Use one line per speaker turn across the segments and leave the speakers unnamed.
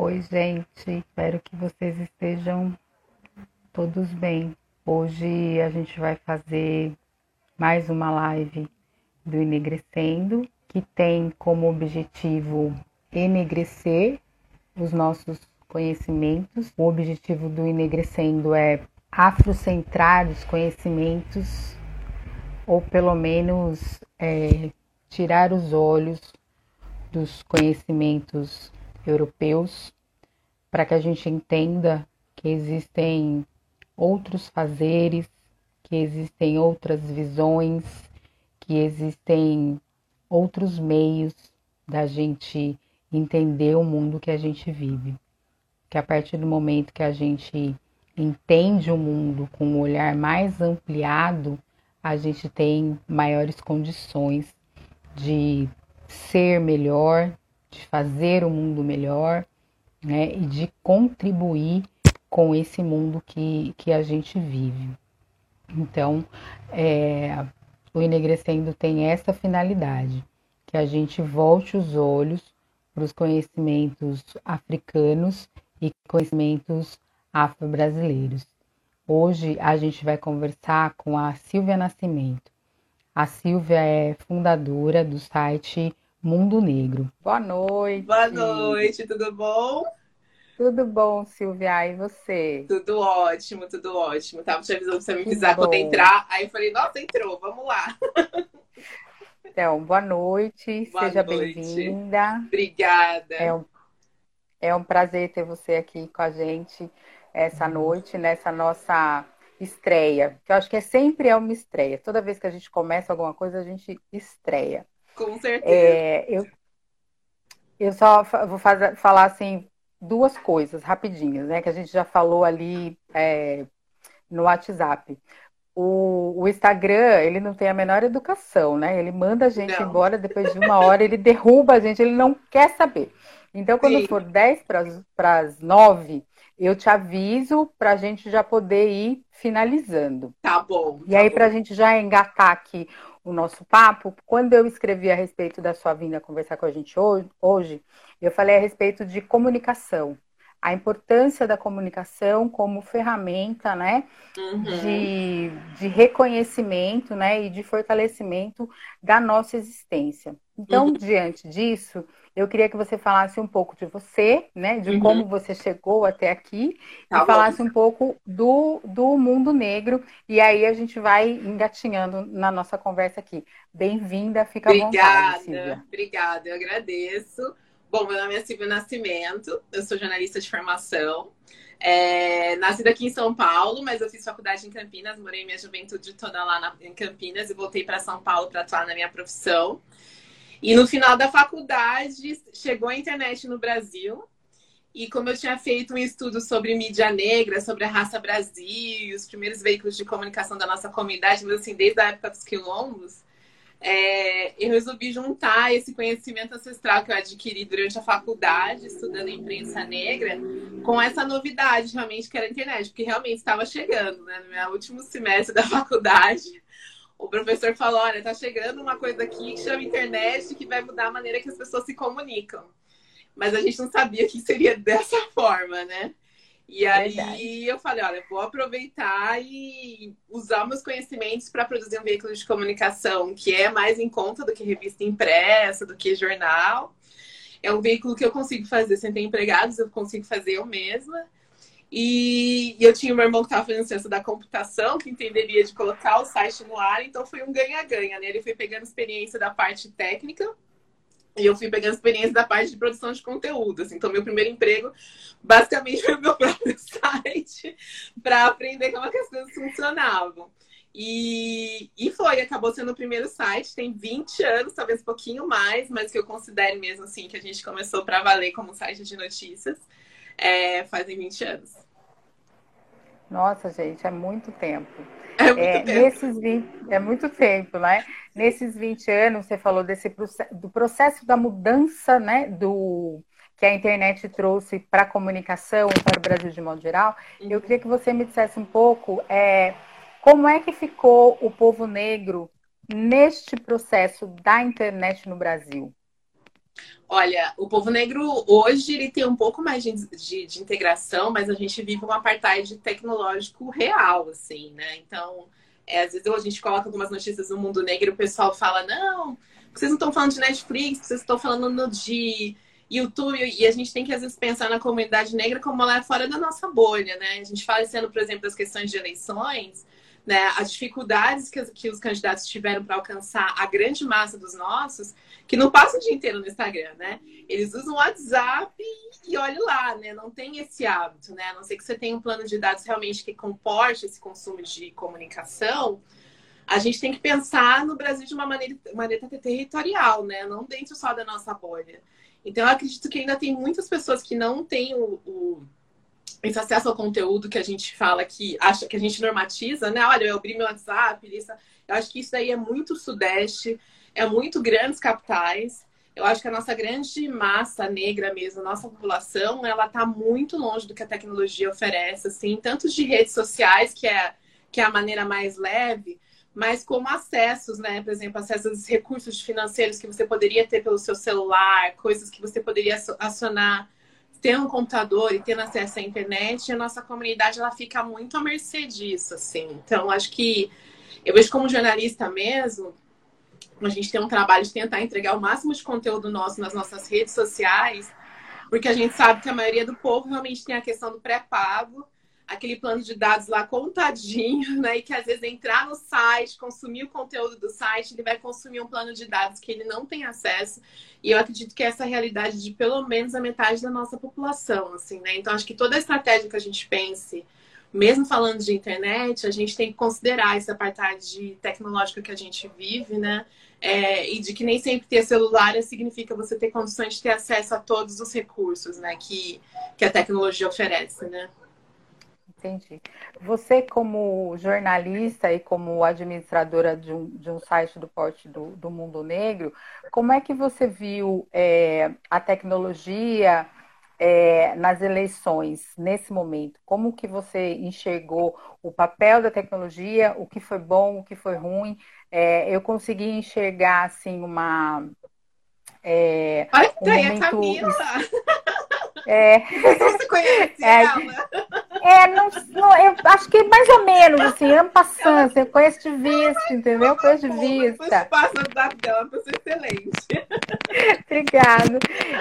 Oi, gente. Espero que vocês estejam todos bem. Hoje a gente vai fazer mais uma live do Enegrecendo, que tem como objetivo enegrecer os nossos conhecimentos. O objetivo do Enegrecendo é afrocentrar os conhecimentos, ou pelo menos é, tirar os olhos dos conhecimentos europeus, para que a gente entenda que existem outros fazeres, que existem outras visões, que existem outros meios da gente entender o mundo que a gente vive. Que a partir do momento que a gente entende o mundo com um olhar mais ampliado, a gente tem maiores condições de ser melhor, de fazer o mundo melhor, né, e de contribuir com esse mundo que, que a gente vive. Então, é, o Enegrecendo tem essa finalidade, que a gente volte os olhos para os conhecimentos africanos e conhecimentos afro-brasileiros. Hoje a gente vai conversar com a Silvia Nascimento. A Silvia é fundadora do site Mundo Negro. Boa noite.
Boa noite, tudo bom?
Tudo bom, Silvia, e você?
Tudo ótimo, tudo ótimo. Tava te avisando pra você me avisar quando entrar. Aí eu falei, nossa, entrou, vamos lá.
Então, boa noite, boa seja bem-vinda.
Obrigada.
É um, é um prazer ter você aqui com a gente essa uhum. noite, nessa nossa estreia. Que eu acho que é sempre é uma estreia. Toda vez que a gente começa alguma coisa, a gente estreia.
Com certeza. É,
eu, eu só vou fazer, falar assim duas coisas rapidinhas, né? Que a gente já falou ali é, no WhatsApp. O, o, Instagram, ele não tem a menor educação, né? Ele manda a gente não. embora depois de uma hora, ele derruba a gente, ele não quer saber. Então, quando Sim. for 10 para as 9, eu te aviso para a gente já poder ir finalizando.
Tá bom.
E aí, para a gente já engatar aqui o nosso papo, quando eu escrevi a respeito da sua vinda conversar com a gente hoje, eu falei a respeito de comunicação. A importância da comunicação como ferramenta, né, uhum. de, de reconhecimento, né, e de fortalecimento da nossa existência. Então, uhum. diante disso, eu queria que você falasse um pouco de você, né? De uhum. como você chegou até aqui tá e falasse um pouco do, do mundo negro. E aí a gente vai engatinhando na nossa conversa aqui. Bem-vinda, fica
obrigada,
à vontade, Silvia.
Obrigada, eu agradeço. Bom, meu nome é Silvia Nascimento, eu sou jornalista de formação. É, nascida aqui em São Paulo, mas eu fiz faculdade em Campinas, morei minha juventude toda lá na, em Campinas e voltei para São Paulo para atuar na minha profissão. E no final da faculdade, chegou a internet no Brasil. E como eu tinha feito um estudo sobre mídia negra, sobre a raça Brasil, os primeiros veículos de comunicação da nossa comunidade, mas assim, desde a época dos quilombos, é, eu resolvi juntar esse conhecimento ancestral que eu adquiri durante a faculdade, estudando imprensa negra, com essa novidade realmente que era a internet, porque realmente estava chegando, né? No meu último semestre da faculdade, o professor falou: olha, tá chegando uma coisa aqui que chama internet que vai mudar a maneira que as pessoas se comunicam. Mas a gente não sabia que seria dessa forma, né? E aí Verdade. eu falei, olha, vou aproveitar e usar meus conhecimentos para produzir um veículo de comunicação que é mais em conta do que revista impressa, do que jornal. É um veículo que eu consigo fazer sem ter empregados, eu consigo fazer eu mesma. E, eu tinha meu irmão que estava fazendo ciência da computação, que entenderia de colocar o site no ar, então foi um ganha-ganha, né? Ele foi pegando experiência da parte técnica e eu fui pegando experiência da parte de produção de conteúdo. Assim. Então, meu primeiro emprego basicamente foi o meu próprio site para aprender como é que as coisas funcionavam. E, e foi, acabou sendo o primeiro site, tem 20 anos, talvez um pouquinho mais, mas que eu considero mesmo assim que a gente começou para valer como site de notícias é, fazem 20 anos.
Nossa, gente, é muito tempo.
É muito é, tempo.
Nesses 20, é muito tempo, né? Nesses 20 anos, você falou desse do processo da mudança, né? Do que a internet trouxe para a comunicação, para o Brasil de modo geral. Uhum. Eu queria que você me dissesse um pouco é, como é que ficou o povo negro neste processo da internet no Brasil.
Olha, o povo negro hoje ele tem um pouco mais de, de, de, integração, mas a gente vive um apartheid tecnológico real, assim, né? Então, é, às vezes a gente coloca algumas notícias do mundo negro e o pessoal fala, não, vocês não estão falando de Netflix, vocês estão falando de YouTube, e a gente tem que às vezes pensar na comunidade negra como ela é fora da nossa bolha, né? A gente fala sendo, por exemplo, das questões de eleições, né, as dificuldades que, que os candidatos tiveram para alcançar a grande massa dos nossos, que não passam o dia inteiro no Instagram, né? Eles usam o WhatsApp e, e olhe lá, né? Não tem esse hábito, né? A não ser que você tenha um plano de dados realmente que comporte esse consumo de comunicação, a gente tem que pensar no Brasil de uma maneira, maneira territorial, né? Não dentro só da nossa bolha. Então, eu acredito que ainda tem muitas pessoas que não têm o, o esse acesso ao conteúdo que a gente fala que acha que a gente normatiza, né? Olha, eu abri meu WhatsApp, isso, eu acho que isso daí é muito sudeste, é muito grandes capitais. Eu acho que a nossa grande massa negra mesmo, a nossa população, ela está muito longe do que a tecnologia oferece, assim, tanto de redes sociais, que é, que é a maneira mais leve, mas como acessos, né? Por exemplo, acessos a recursos financeiros que você poderia ter pelo seu celular, coisas que você poderia acionar ter um computador e tendo acesso à internet, a nossa comunidade ela fica muito à mercê disso, assim. Então, acho que eu vejo como jornalista mesmo, a gente tem um trabalho de tentar entregar o máximo de conteúdo nosso nas nossas redes sociais, porque a gente sabe que a maioria do povo realmente tem a questão do pré-pago aquele plano de dados lá contadinho, né? E que às vezes entrar no site, consumir o conteúdo do site, ele vai consumir um plano de dados que ele não tem acesso. E eu acredito que essa é a realidade de pelo menos a metade da nossa população, assim, né? Então acho que toda a estratégia que a gente pense, mesmo falando de internet, a gente tem que considerar essa parte tecnológica que a gente vive, né? É, e de que nem sempre ter celular significa você ter condições de ter acesso a todos os recursos, né? Que, que a tecnologia oferece, né?
Entendi. Você, como jornalista e como administradora de um, de um site do porte do, do Mundo Negro, como é que você viu é, a tecnologia é, nas eleições nesse momento? Como que você enxergou o papel da tecnologia, o que foi bom, o que foi ruim? É, eu consegui enxergar assim uma
é, Olha, um momento... a Camila!
É.
Você conhece é, ela?
É, não, não, eu acho que mais ou menos, assim, ano passando, você conhece de vista, entendeu? Conhece de vista.
Passa o dado dela, pessoa excelente.
Obrigada.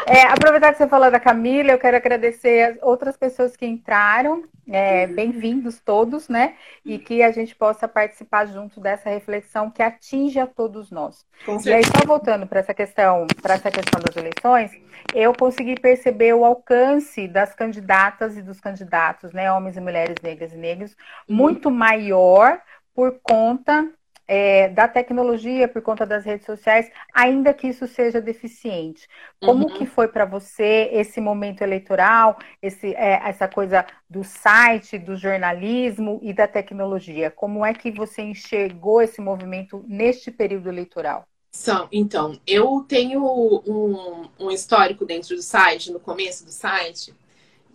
É, aproveitar que você falou da Camila, eu quero agradecer as outras pessoas que entraram. É, Bem-vindos todos, né? E que a gente possa participar junto dessa reflexão que atinge a todos nós. e aí, só voltando para essa questão, para essa questão das eleições, eu consegui perceber o alcance das candidatas e dos candidatos, né? Homens e mulheres negras e negros, uhum. muito maior por conta é, da tecnologia, por conta das redes sociais, ainda que isso seja deficiente. Como uhum. que foi para você esse momento eleitoral, esse, é, essa coisa do site, do jornalismo e da tecnologia? Como é que você enxergou esse movimento neste período eleitoral?
São, então, eu tenho um, um histórico dentro do site, no começo do site,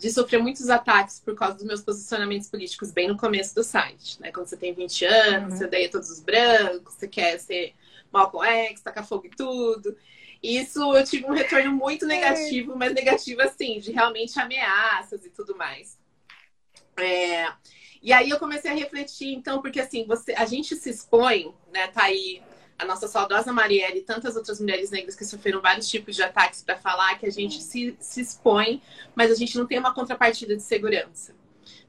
de sofrer muitos ataques por causa dos meus posicionamentos políticos bem no começo do site. Né? Quando você tem 20 anos, uhum. você odeia todos os brancos, você quer ser Malcolm X, tacar fogo e tudo. E isso eu tive um retorno muito negativo, mas negativo assim, de realmente ameaças e tudo mais. É... E aí eu comecei a refletir, então, porque assim, você, a gente se expõe, né? Tá aí a nossa saudosa Marielle e tantas outras mulheres negras que sofreram vários tipos de ataques para falar que a gente se, se expõe, mas a gente não tem uma contrapartida de segurança.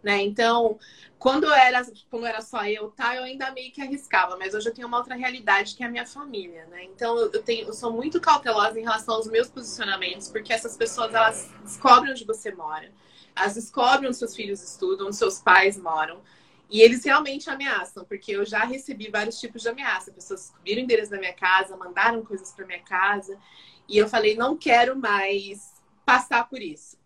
Né? Então, quando era, quando era só eu, tá, eu ainda meio que arriscava, mas hoje eu tenho uma outra realidade que é a minha família, né? Então, eu, tenho, eu sou muito cautelosa em relação aos meus posicionamentos, porque essas pessoas, elas descobrem onde você mora, elas descobrem onde seus filhos estudam, onde seus pais moram, e eles realmente ameaçam, porque eu já recebi vários tipos de ameaça. Pessoas descobriram o endereço da minha casa, mandaram coisas para minha casa. E eu falei, não quero mais passar por isso.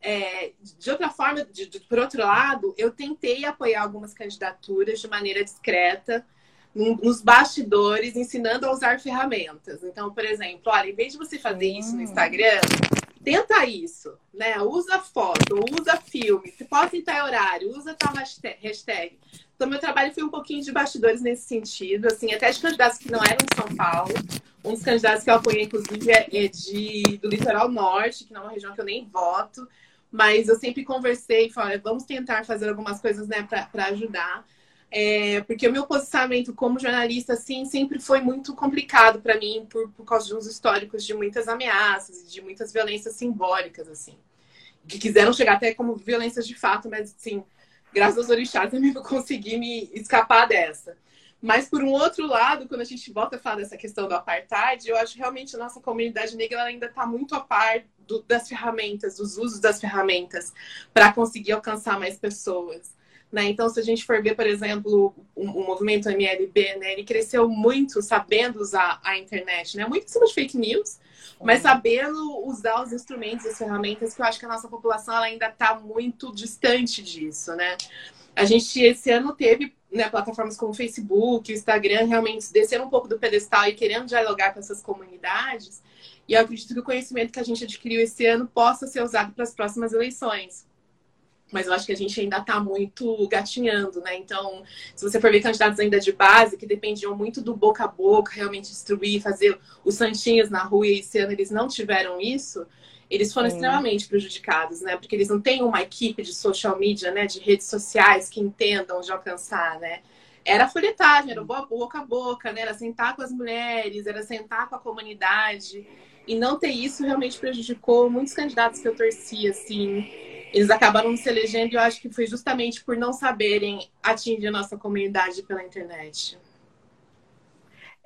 É, de outra forma, de, de, por outro lado, eu tentei apoiar algumas candidaturas de maneira discreta, nos bastidores, ensinando a usar ferramentas. Então, por exemplo, olha, em vez de você fazer isso no Instagram, tenta isso, né? Usa foto, usa filme, pode em tal horário, usa tal hashtag. Então, meu trabalho foi um pouquinho de bastidores nesse sentido, assim, até de candidatos que não eram de São Paulo, Um dos candidatos que eu apoiei, inclusive, é, é de, do litoral norte, que não é uma região que eu nem voto. Mas eu sempre conversei e falei, vamos tentar fazer algumas coisas né, para ajudar. É, porque o meu posicionamento como jornalista, assim, sempre foi muito complicado para mim por, por causa de uns históricos de muitas ameaças, de muitas violências simbólicas, assim. Que quiseram chegar até como violências de fato, mas, assim, graças aos orixás eu consegui me escapar dessa. Mas, por um outro lado, quando a gente volta a falar dessa questão do apartheid, eu acho que realmente a nossa comunidade negra ainda está muito a par do, das ferramentas, dos usos das ferramentas, para conseguir alcançar mais pessoas. Né? Então, se a gente for ver, por exemplo, o, o, movimento MLB, né, ele cresceu muito sabendo usar a internet, né? muito em cima de fake news, mas sabendo usar os instrumentos, as ferramentas, que eu acho que a nossa população ainda está muito distante disso. Né? A gente, esse ano, teve né, plataformas como o Facebook, o Instagram, realmente descendo um pouco do pedestal e querendo dialogar com essas comunidades. E eu acredito que o conhecimento que a gente adquiriu esse ano possa ser usado para as próximas eleições. Mas eu acho que a gente ainda está muito gatinhando, né? Então, se você for ver candidatos ainda de base, que dependiam muito do boca a boca, realmente distribuir, fazer os santinhos na rua, e esse ano eles não tiveram isso, eles foram Sim. extremamente prejudicados, né? Porque eles não têm uma equipe de social media, né? De redes sociais que entendam de alcançar, né? Era folhetagem, era boca a boca, né? Era sentar com as mulheres, era sentar com a comunidade. E não ter isso realmente prejudicou muitos candidatos que eu torci, assim. Eles acabaram se elegendo e eu acho que foi justamente por não saberem atingir a nossa comunidade pela internet.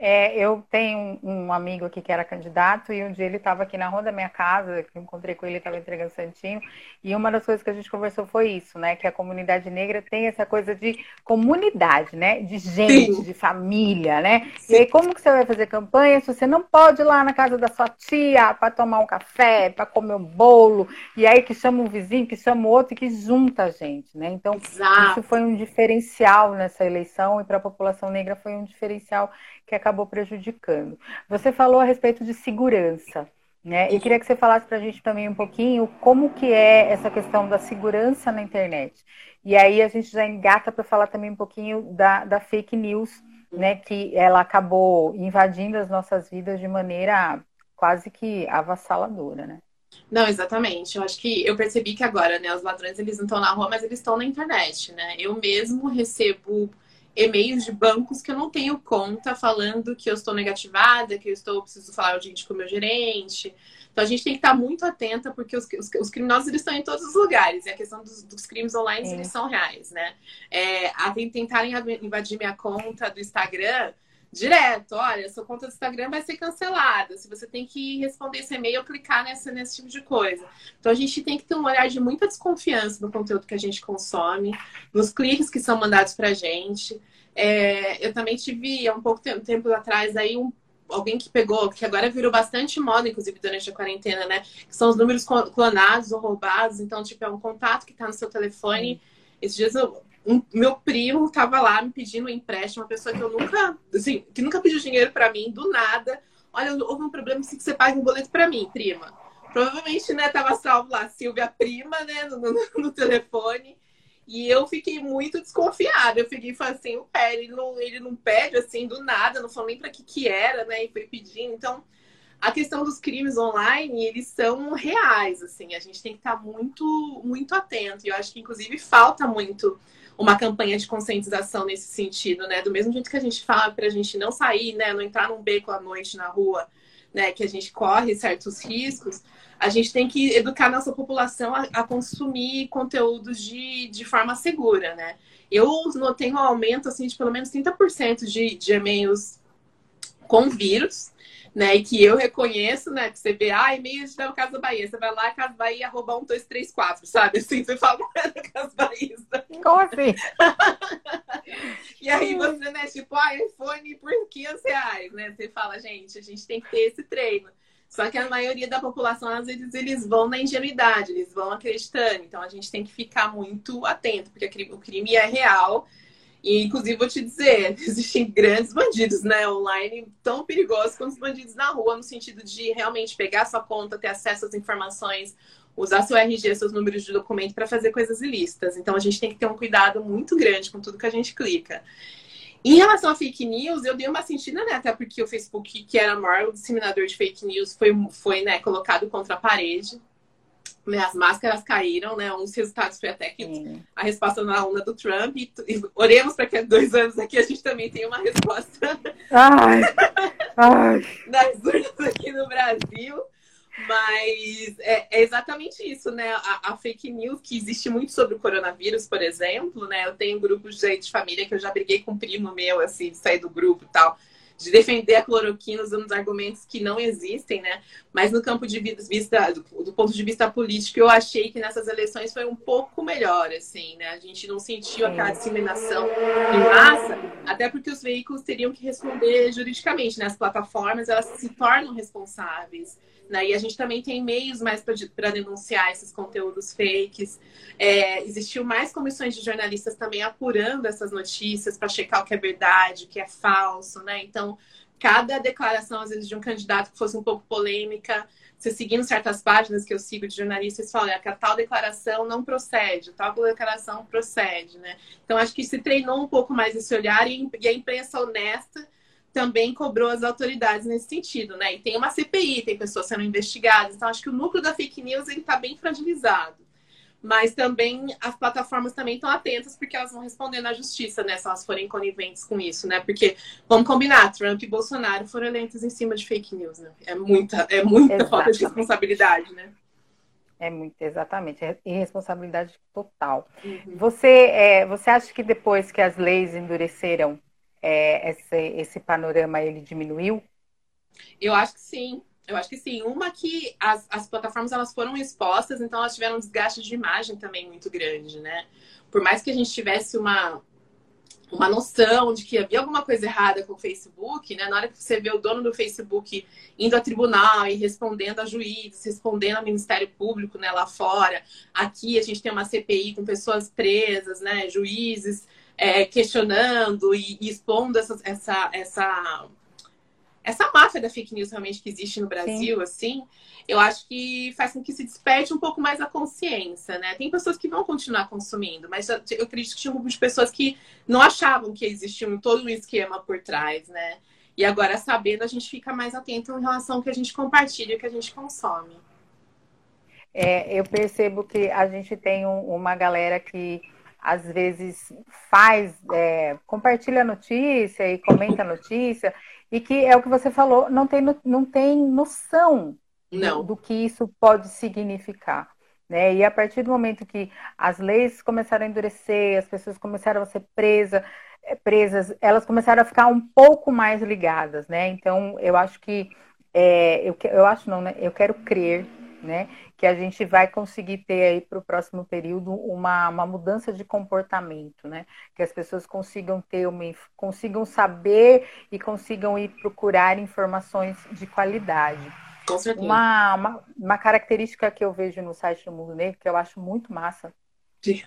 É, eu tenho um, amigo aqui que era candidato e um dia ele estava aqui na rua da minha casa, eu encontrei com ele, estava entregando santinho, e uma das coisas que a gente conversou foi isso, né? Que a comunidade negra tem essa coisa de comunidade, né? De gente, Sim. de família, né? Sim. E aí, como que você vai fazer campanha se você não pode ir lá na casa da sua tia para tomar um café, para comer um bolo, e aí que chama um vizinho, que chama outro e que junta a gente, né? Então, Exato. isso foi um diferencial nessa eleição e para a população negra foi um diferencial que acabou prejudicando. Você falou a respeito de segurança. Né? E queria que você falasse para a gente também um pouquinho como que é essa questão da segurança na internet. E aí a gente já engata para falar também um pouquinho da, da fake news, né? Que ela acabou invadindo as nossas vidas de maneira quase que avassaladora, né?
Não, exatamente. Eu acho que eu percebi que agora, né, os ladrões eles não estão na rua, mas eles estão na internet, né? Eu mesmo recebo e-mails de bancos que eu não tenho conta falando que eu estou negativada, que eu estou preciso falar urgente com o meu gerente. Então a gente tem que estar muito atenta porque os, os, os criminosos eles estão em todos os lugares e a questão dos, dos crimes online é. eles são reais, né? É, a tentarem invadir minha conta do Instagram direto, olha, sua conta do Instagram vai ser cancelada. Se você tem que responder esse e-mail ou clicar nessa, nesse tipo de coisa. Então a gente tem que ter um olhar de muita desconfiança no conteúdo que a gente consome, nos cliques que são mandados pra gente. É, eu também tive há um pouco tempo, tempo atrás aí um alguém que pegou, que agora virou bastante moda, inclusive durante a quarentena, né? Que são os números clonados ou roubados. Então, tipo, é um contato que está no seu telefone. Esses dias eu, um, meu primo tava lá me pedindo um empréstimo, uma pessoa que eu nunca, assim, que nunca pediu dinheiro para mim, do nada. Olha, houve um problema, assim, que você paga um boleto para mim, prima. Provavelmente, né, tava salvo lá, Silvia Prima, né, no, no, no telefone. E eu fiquei muito desconfiada. Eu fiquei falei assim, o pé, ele não, ele não pede assim do nada, não falou nem para que que era, né? E foi pedindo. Então, a questão dos crimes online, eles são reais, assim. A gente tem que estar muito, muito atento. E eu acho que, inclusive, falta muito uma campanha de conscientização nesse sentido, né? Do mesmo jeito que a gente fala para a gente não sair, né? Não entrar num beco à noite na rua, né? Que a gente corre certos riscos. A gente tem que educar nossa população a, a consumir conteúdos de, de forma segura, né? Eu notei um aumento, assim, de pelo menos 30% de, de e-mails com vírus, né? E que eu reconheço, né? Que você vê, ah, e-mail da Casa Bahia. Você vai lá, Casa Bahia, arroba 1234, sabe? Assim, você fala, é da Casa Bahia.
Como assim?
e aí você, né, tipo, ah, iPhone por 500 reais, né? Você fala, gente, a gente tem que ter esse treino. Só que a maioria da população, às vezes, eles vão na ingenuidade, eles vão acreditando. Então, a gente tem que ficar muito atento, porque o crime é real e, inclusive, vou te dizer, existem grandes bandidos né, online tão perigosos quanto os bandidos na rua, no sentido de realmente pegar sua conta, ter acesso às informações, usar seu RG, seus números de documento para fazer coisas ilícitas. Então, a gente tem que ter um cuidado muito grande com tudo que a gente clica. Em relação a fake news, eu dei uma sentida, né? Até porque o Facebook, que era o maior disseminador de fake news, foi, foi né, colocado contra a parede. Né, as máscaras caíram, né? Um dos resultados foi até que Sim. a resposta na onda do Trump. E, e oremos para que dois anos aqui a gente também tenha uma resposta
ai, ai.
nas urnas aqui no Brasil. Mas é, é, exatamente isso, né? A, a, fake news que existe muito sobre o coronavírus, por exemplo, né? Eu tenho grupos de, de família que eu já briguei com um primo meu, assim, de sair do grupo e tal, de defender a cloroquina usando argumentos que não existem, né? Mas no campo de vista, do, ponto de vista político, eu achei que nessas eleições foi um pouco melhor, assim, né? A gente não sentiu aquela disseminação em massa, até porque os veículos teriam que responder juridicamente, né? As plataformas, elas se tornam responsáveis né? E a gente também tem meios mais para denunciar esses conteúdos fakes. É, existiu mais comissões de jornalistas também apurando essas notícias para checar o que é verdade, o que é falso, né? Então, cada declaração, às vezes, de um candidato que fosse um pouco polêmica, você seguindo certas páginas que eu sigo de jornalistas, falam que a tal declaração não procede, tal declaração procede, né? Então, acho que se treinou um pouco mais esse olhar e a imprensa honesta também cobrou as autoridades nesse sentido, né? E tem uma CPI, tem pessoas sendo investigadas. Então, acho que o núcleo da fake news está bem fragilizado. Mas também as plataformas também estão atentas porque elas vão responder na justiça, né? Se elas forem coniventes com isso, né? Porque, vamos combinar, Trump e Bolsonaro foram eleitos em cima de fake news, né? É muita, é muita falta de responsabilidade, né?
É muito, exatamente. É irresponsabilidade total. Uhum. Você, é, você acha que depois que as leis endureceram, é, esse, esse panorama ele diminuiu?
Eu acho que sim. Eu acho que sim. Uma que as, as plataformas elas foram expostas, então elas tiveram um desgaste de imagem também muito grande, né? Por mais que a gente tivesse uma, uma noção de que havia alguma coisa errada com o Facebook, né? Na hora que você vê o dono do Facebook indo a tribunal e respondendo a juízes, respondendo ao Ministério Público, né, lá fora. Aqui a gente tem uma CPI com pessoas presas, né, juízes é, questionando e, e expondo essa, essa, essa, essa máfia da fake news realmente que existe no Brasil, Sim. assim, eu acho que faz com que se desperte um pouco mais a consciência, né? Tem pessoas que vão continuar consumindo, mas eu acredito que tinha um grupo de pessoas que não achavam que existia um, todo um esquema por trás, né? E agora, sabendo, a gente fica mais atento em relação ao que a gente compartilha e o que a gente consome.
É, eu percebo que a gente tem um, uma galera que às vezes faz, é, compartilha a notícia e comenta a notícia, e que é o que você falou, não tem, não tem noção
não.
Do, do que isso pode significar. Né? E a partir do momento que as leis começaram a endurecer, as pessoas começaram a ser presa, é, presas, elas começaram a ficar um pouco mais ligadas, né? Então, eu acho que, é, eu, eu acho não, né? Eu quero crer né? Que a gente vai conseguir ter aí para o próximo período uma, uma mudança de comportamento, né? Que as pessoas consigam ter uma, consigam saber e consigam ir procurar informações de qualidade.
Com certeza.
Uma, uma, uma característica que eu vejo no site do Mundo Negro, que eu acho muito massa,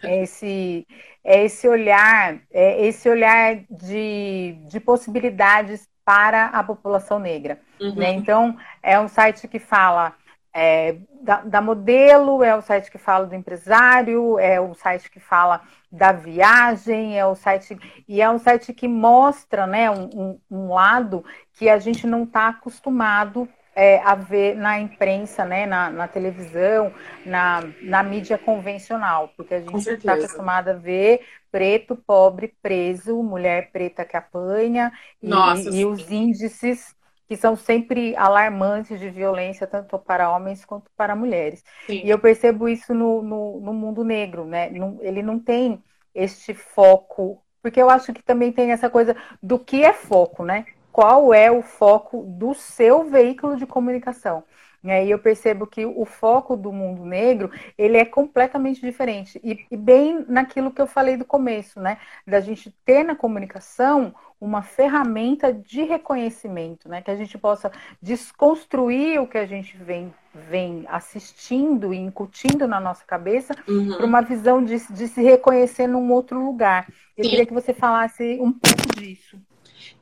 é esse, é esse olhar, é esse olhar de, de possibilidades para a população negra. Uhum. Né? Então, é um site que fala é, da, da, modelo, é o site que fala do empresário, é o site que fala da viagem, é o site e é um site que mostra né, um, um, lado que a gente não está acostumado é, a ver na imprensa, né, na, na televisão, na, na mídia convencional, porque a gente está acostumado a ver preto, pobre, preso, mulher preta que apanha e, e os índices que são sempre alarmantes de violência, tanto para homens quanto para mulheres. Sim. E eu percebo isso no, no, no mundo negro, né? Ele não tem este foco, porque eu acho que também tem essa coisa do que é foco, né? Qual é o foco do seu veículo de comunicação? E eu percebo que o foco do mundo negro ele é completamente diferente. E, e, bem naquilo que eu falei do começo, né? Da gente ter na comunicação uma ferramenta de reconhecimento, né? Que a gente possa desconstruir o que a gente vem, vem assistindo e incutindo na nossa cabeça uhum. para uma visão de, de se reconhecer num outro lugar. Eu Sim. queria que você falasse um pouco disso.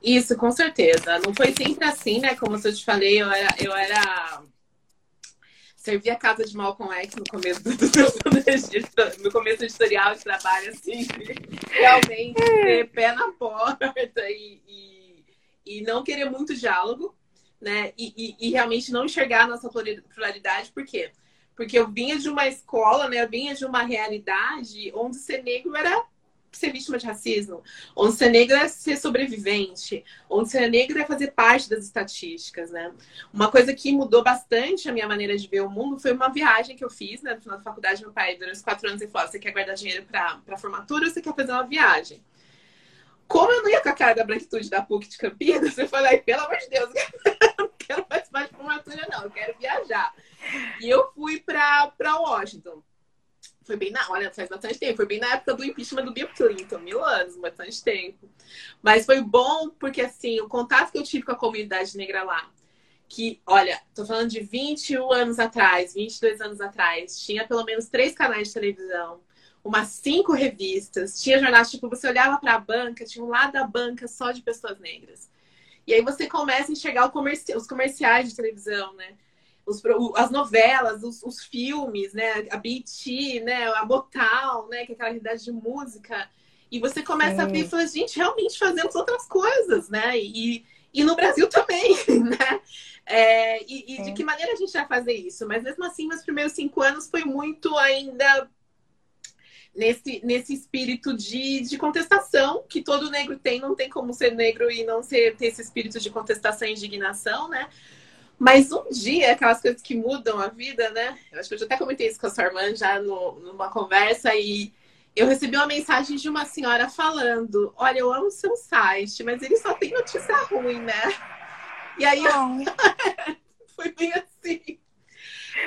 Isso, com certeza. Não foi sempre assim, né? Como eu te falei, eu era, eu era servi a casa de Malcolm X no começo do, no começo direção editorial de trabalho, assim, realmente ter pé na porta e, e, e não querer muito diálogo, né? E, e, e, realmente não enxergar a nossa pluralidade, por quê? Porque eu vinha de uma escola, né? Eu vinha de uma realidade onde ser negro era ser vítima de racismo, onde ser negro é ser sobrevivente, onde ser negro é fazer parte das estatísticas, né? Uma coisa que mudou bastante a minha maneira de ver o mundo foi uma viagem que eu fiz, né, no final da faculdade, meu pai, durante os quatro anos, ele falou, você quer guardar dinheiro para formatura ou você quer fazer uma viagem? Como eu não ia com a cara da branquitude da PUC de Campinas, eu falei, pelo amor de Deus, eu não quero participar de formatura, não, eu quero viajar. E eu fui para Washington. Foi bem na. Olha, faz bastante tempo. Foi bem na época do impeachment do Bill Clinton, mil anos, bastante tempo. Mas foi bom porque, assim, o contato que eu tive com a comunidade negra lá, que, olha, tô falando de 21 anos atrás, 22 anos atrás, tinha pelo menos três canais de televisão, umas cinco revistas, tinha jornais, tipo, você olhava para a banca, tinha um lado da banca só de pessoas negras. E aí você começa a enxergar comerci os comerciais de televisão, né? Os, as novelas, os, os, filmes, né? A BT, né? A Motown, né? Que é aquela realidade de música. E você começa Sim. a ver e fala, gente, realmente fazemos outras coisas, né? E, e no Brasil também, né? É, e, e de que maneira a gente vai fazer isso? Mas mesmo assim, meus primeiros cinco anos foi muito ainda nesse, nesse espírito de, de contestação que todo negro tem, não tem como ser negro e não ser, ter esse espírito de contestação e indignação, né? Mas um dia, aquelas coisas que mudam a vida, né? Eu acho que eu já até comentei isso com a sua irmã já no, numa conversa e eu recebi uma mensagem de uma senhora falando: Olha, eu amo seu site, mas ele só tem notícia ruim, né? E aí eu... foi bem assim.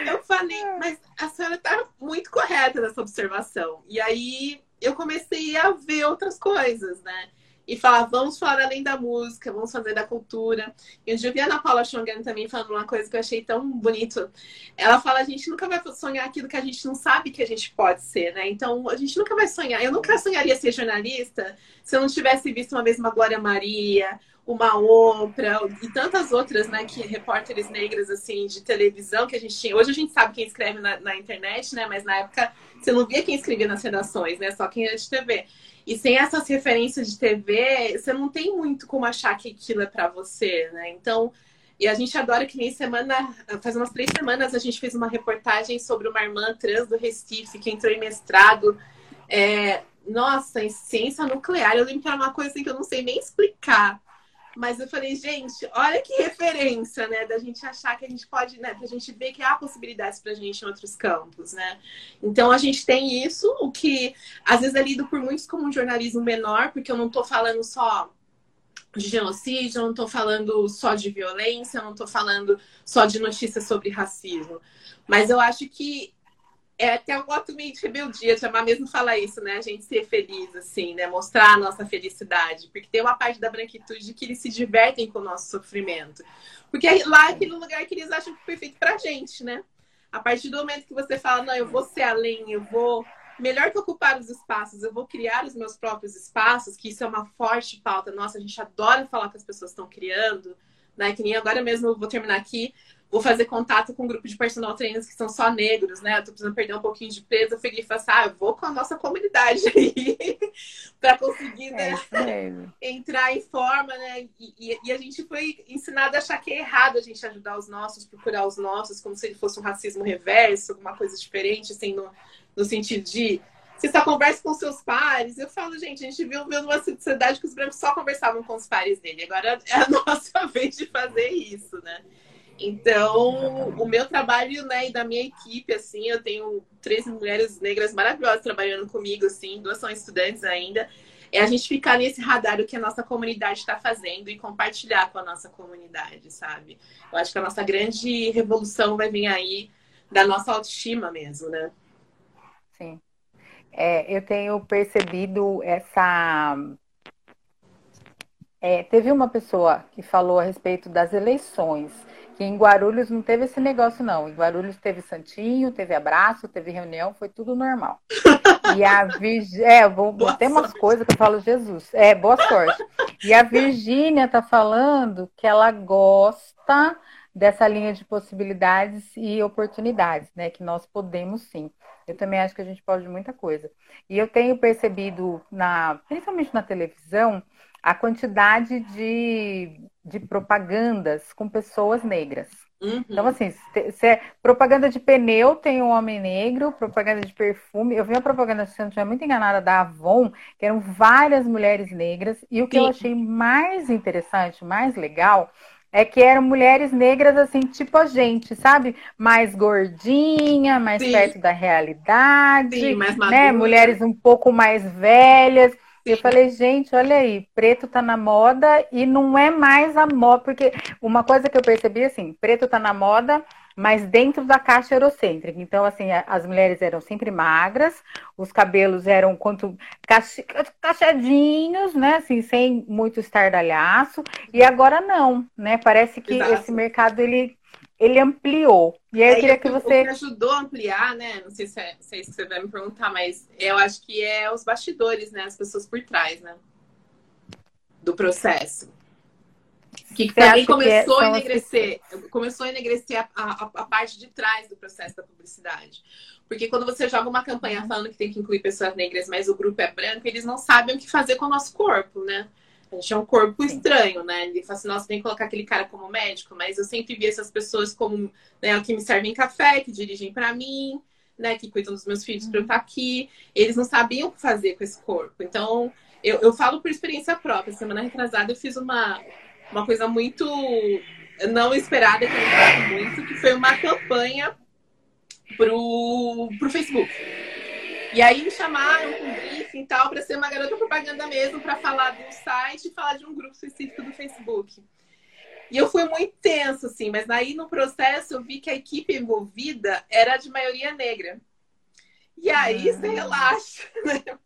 Eu falei, mas a senhora está muito correta nessa observação. E aí eu comecei a ver outras coisas, né? E falar, vamos falar além da música, vamos fazer da cultura. E um dia eu vi a Ana Paula Schongani também falando uma coisa que eu achei tão bonito. Ela fala, a gente nunca vai sonhar aquilo que a gente não sabe que a gente pode ser, né? Então, a gente nunca vai sonhar. Eu nunca sonharia ser jornalista se eu não tivesse visto uma vez uma Glória Maria, uma Oprah e tantas outras, né, que repórteres negras, assim, de televisão que a gente tinha. Hoje a gente sabe quem escreve na, na internet, né? Mas na época você não via quem escrevia nas redações, né? Só quem era de TV. E sem essas referências de TV, você não tem muito como achar que aquilo é para você, né? Então, e a gente adora que nem semana, faz umas três semanas a gente fez uma reportagem sobre uma irmã trans do Recife que entrou em mestrado. É, nossa, em ciência nuclear. Eu lembro que era uma coisa assim que eu não sei nem explicar. Mas eu falei, gente, olha que referência, né? Da gente achar que a gente pode, né? Pra gente ver que há possibilidades pra gente em outros campos, né? Então a gente tem isso, o que às vezes é lido por muitos como um jornalismo menor, porque eu não tô falando só de genocídio, eu não tô falando só de violência, eu não tô falando só de notícias sobre racismo. Mas eu acho que é até um meio de rebeldia, chamar mesmo falar isso, né? A gente ser feliz, assim, né? Mostrar a nossa felicidade. Porque tem uma parte da branquitude que eles se divertem com o nosso sofrimento. Porque lá é aquele lugar que eles acham que foi feito pra gente, né? A partir do momento que você fala, não, eu vou ser além, eu vou. Melhor que ocupar os espaços, eu vou criar os meus próprios espaços, que isso é uma forte pauta. Nossa, a gente adora falar que as pessoas estão criando, né? Que nem agora mesmo eu vou terminar aqui vou fazer contato com um grupo de personal trainers que são só negros, né? Eu tô precisando perder um pouquinho de peso. Eu peguei e falei assim, ah, eu vou com a nossa comunidade aí para conseguir, né? É entrar em forma, né? E, e, a gente foi ensinado a achar que é errado a gente ajudar os nossos, procurar os nossos, como se ele fosse um racismo reverso, alguma coisa diferente, assim, no, no sentido de você só conversa com seus pares. Eu falo, gente, a gente viu, viu numa sociedade que os brancos só conversavam com os pares dele. Agora é a nossa vez de fazer isso, né? Então, o meu trabalho, né, e da minha equipe, assim, eu tenho três mulheres negras maravilhosas trabalhando comigo, assim, duas são estudantes ainda, é a gente ficar nesse radar o que a nossa comunidade está fazendo e compartilhar com a nossa comunidade, sabe? Eu acho que a nossa grande revolução vai vir aí da nossa autoestima mesmo, né?
Sim. É, eu tenho percebido essa. É, teve uma pessoa que falou a respeito das eleições que em Guarulhos não teve esse negócio, não. Em Guarulhos teve santinho, teve abraço, teve reunião, foi tudo normal. E a Virgínia. É, vou, ter umas coisas que eu falo, Jesus. É, boa sorte. E a Virgínia tá falando que ela gosta dessa linha de possibilidades e oportunidades, né? Que nós podemos sim. Eu também acho que a gente pode muita coisa. E eu tenho percebido, na, principalmente na televisão, a quantidade de, de propagandas com pessoas negras. Uhum. Então, assim, se, é propaganda de pneu tem um homem negro, propaganda de perfume. Eu vi uma propaganda, se eu não estiver muito enganada, da Avon, que eram várias mulheres negras. E o que Sim. eu achei mais interessante, mais legal, é que eram mulheres negras, assim, tipo a gente, sabe? Mais gordinha, mais Sim. perto da realidade. Sim, mais né? Mulheres um pouco mais velhas. Eu falei, gente, olha aí, preto tá na moda e não é mais a moda, porque uma coisa que eu percebi assim, preto tá na moda, mas dentro da caixa eurocêntrica. Então, assim, as mulheres eram sempre magras, os cabelos eram quanto cachadinhos, né? Assim, sem muito estardalhaço. E agora não, né? Parece que Exato. esse mercado ele ele ampliou. E aí eu queria que você. O
que ajudou a ampliar, né? Não sei se é, se é, isso que você vai me perguntar, mas eu acho que é os bastidores, né? As pessoas por trás, né? Do processo. Que também é começou é, a enegrecer, começou a enegrecer a, a, a, parte de trás do processo da publicidade. Porque quando você joga uma campanha falando que tem que incluir pessoas negras, mas o grupo é branco, eles não sabem o que fazer com o nosso corpo, né? A gente é um corpo estranho, né? Ele fala assim, nossa, tem que colocar aquele cara como médico, mas eu sempre vi essas pessoas como, né, que me servem café, que dirigem para mim, né, que cuidam dos meus filhos uhum. para eu estar aqui. Eles não sabiam o que fazer com esse corpo. Então, eu, eu falo por experiência própria. Semana retrasada eu fiz uma, uma coisa muito não esperada, que eu gosto muito, que foi uma campanha pro, pro Facebook. E aí me chamaram com briefing e tal para ser uma garota propaganda mesmo, para falar do site e falar de um grupo específico do Facebook. E eu fui muito tenso, assim, mas aí no processo eu vi que a equipe envolvida era de maioria negra. E aí você relaxa, né?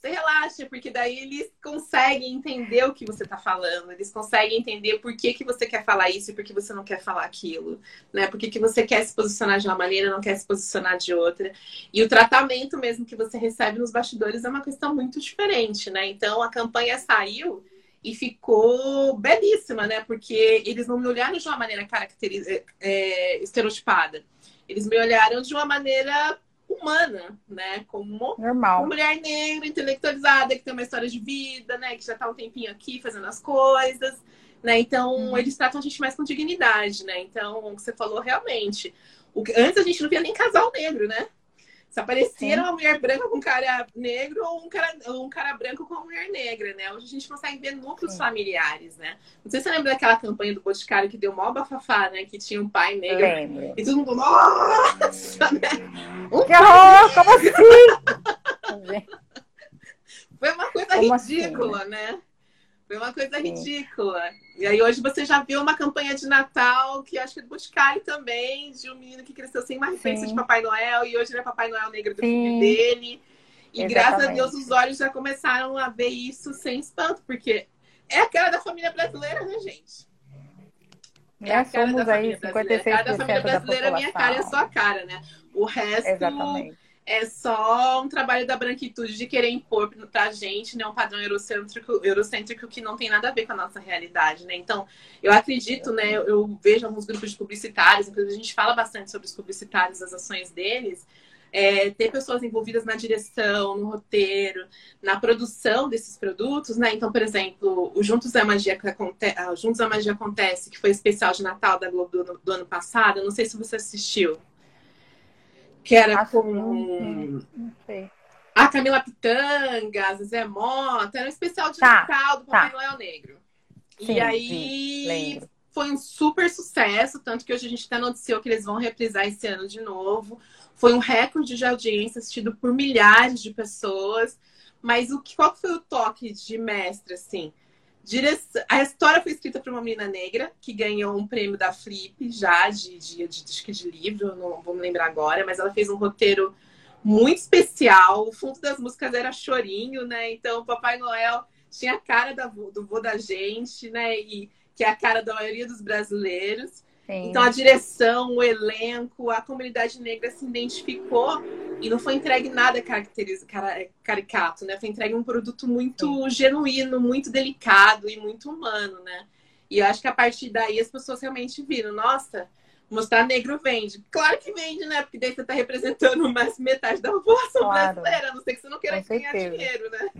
Você relaxa, porque daí eles conseguem entender o que você está falando, eles conseguem entender por que, que você quer falar isso e por que você não quer falar aquilo, né? Por que, que você quer se posicionar de uma maneira não quer se posicionar de outra. E o tratamento mesmo que você recebe nos bastidores é uma questão muito diferente, né? Então a campanha saiu e ficou belíssima, né? Porque eles não me olharam de uma maneira caracteriz... É, é, estereotipada. Eles me olharam de uma maneira humana, né? Como Normal. uma mulher negra, intelectualizada, que tem uma história de vida, né? Que já tá um tempinho aqui fazendo as coisas, né? Então, hum. eles tratam a gente mais com dignidade, né? Então, o que você falou realmente. O que... Antes a gente não via nem casal negro, né? Se aparecer uma mulher branca com um cara negro ou um cara, um cara branco com uma mulher negra, né? Hoje a gente consegue ver núcleos Sim. familiares, né? Não sei se você lembra daquela campanha do Boticário que deu mó bafafá, né? Que tinha um pai negro. Lembro. E todo mundo, nossa, né? Um que horror, como assim? Foi uma coisa como ridícula, assim, né? né? Foi uma coisa ridícula. E aí hoje você já viu uma campanha de Natal, que acho que é do Boticário também, de um menino que cresceu sem uma referência de Papai Noel, e hoje ele é Papai Noel negro do Sim. filho dele. E Exatamente. graças a Deus os olhos já começaram a ver isso sem espanto, porque é a cara da família brasileira, né, gente?
É a cara da família brasileira. A cara da família brasileira é
minha cara e a sua cara, né? O resto. Exatamente é só um trabalho da branquitude de querer impor pra gente né, um padrão eurocêntrico, eurocêntrico que não tem nada a ver com a nossa realidade, né? Então, eu acredito, né? Eu, vejo alguns grupos de publicitários, inclusive a gente fala bastante sobre os publicitários, as ações deles. É, ter pessoas envolvidas na direção, no roteiro, na produção desses produtos, né? Então, por exemplo, o Juntos da Magia que acontece, Juntos da Magia acontece, que foi especial de Natal da Globo do, do ano passado. Eu não sei se você assistiu que era Acho com a Camila Pitanga, a Zé Mota, era um especial de tá, Natal do Papai tá. Noel Negro. Sim, e aí foi um super sucesso, tanto que hoje a gente até noticiou que eles vão reprisar esse ano de novo. Foi um recorde de audiência assistido por milhares de pessoas. Mas o que, qual foi o toque de mestre, assim? Direção... A história foi escrita por uma menina negra que ganhou um prêmio da Flip já de, de, de, de, livro, não vou me lembrar agora, mas ela fez um roteiro muito especial. O fundo das músicas era chorinho, né? Então, Papai Noel tinha a cara da, do vô da gente, né? E que é a cara da maioria dos brasileiros. Sim. Então, a direção, o elenco, a comunidade negra se identificou e não foi entregue nada caricato, né? Foi entregue um produto muito Sim. genuíno, muito delicado e muito humano, né? E eu acho que a partir daí as pessoas realmente viram, nossa, Mostrar negro vende. Claro que vende, né? Porque daí você tá representando mais metade da população claro. brasileira, a não ser que você não queira ganhar dinheiro, né?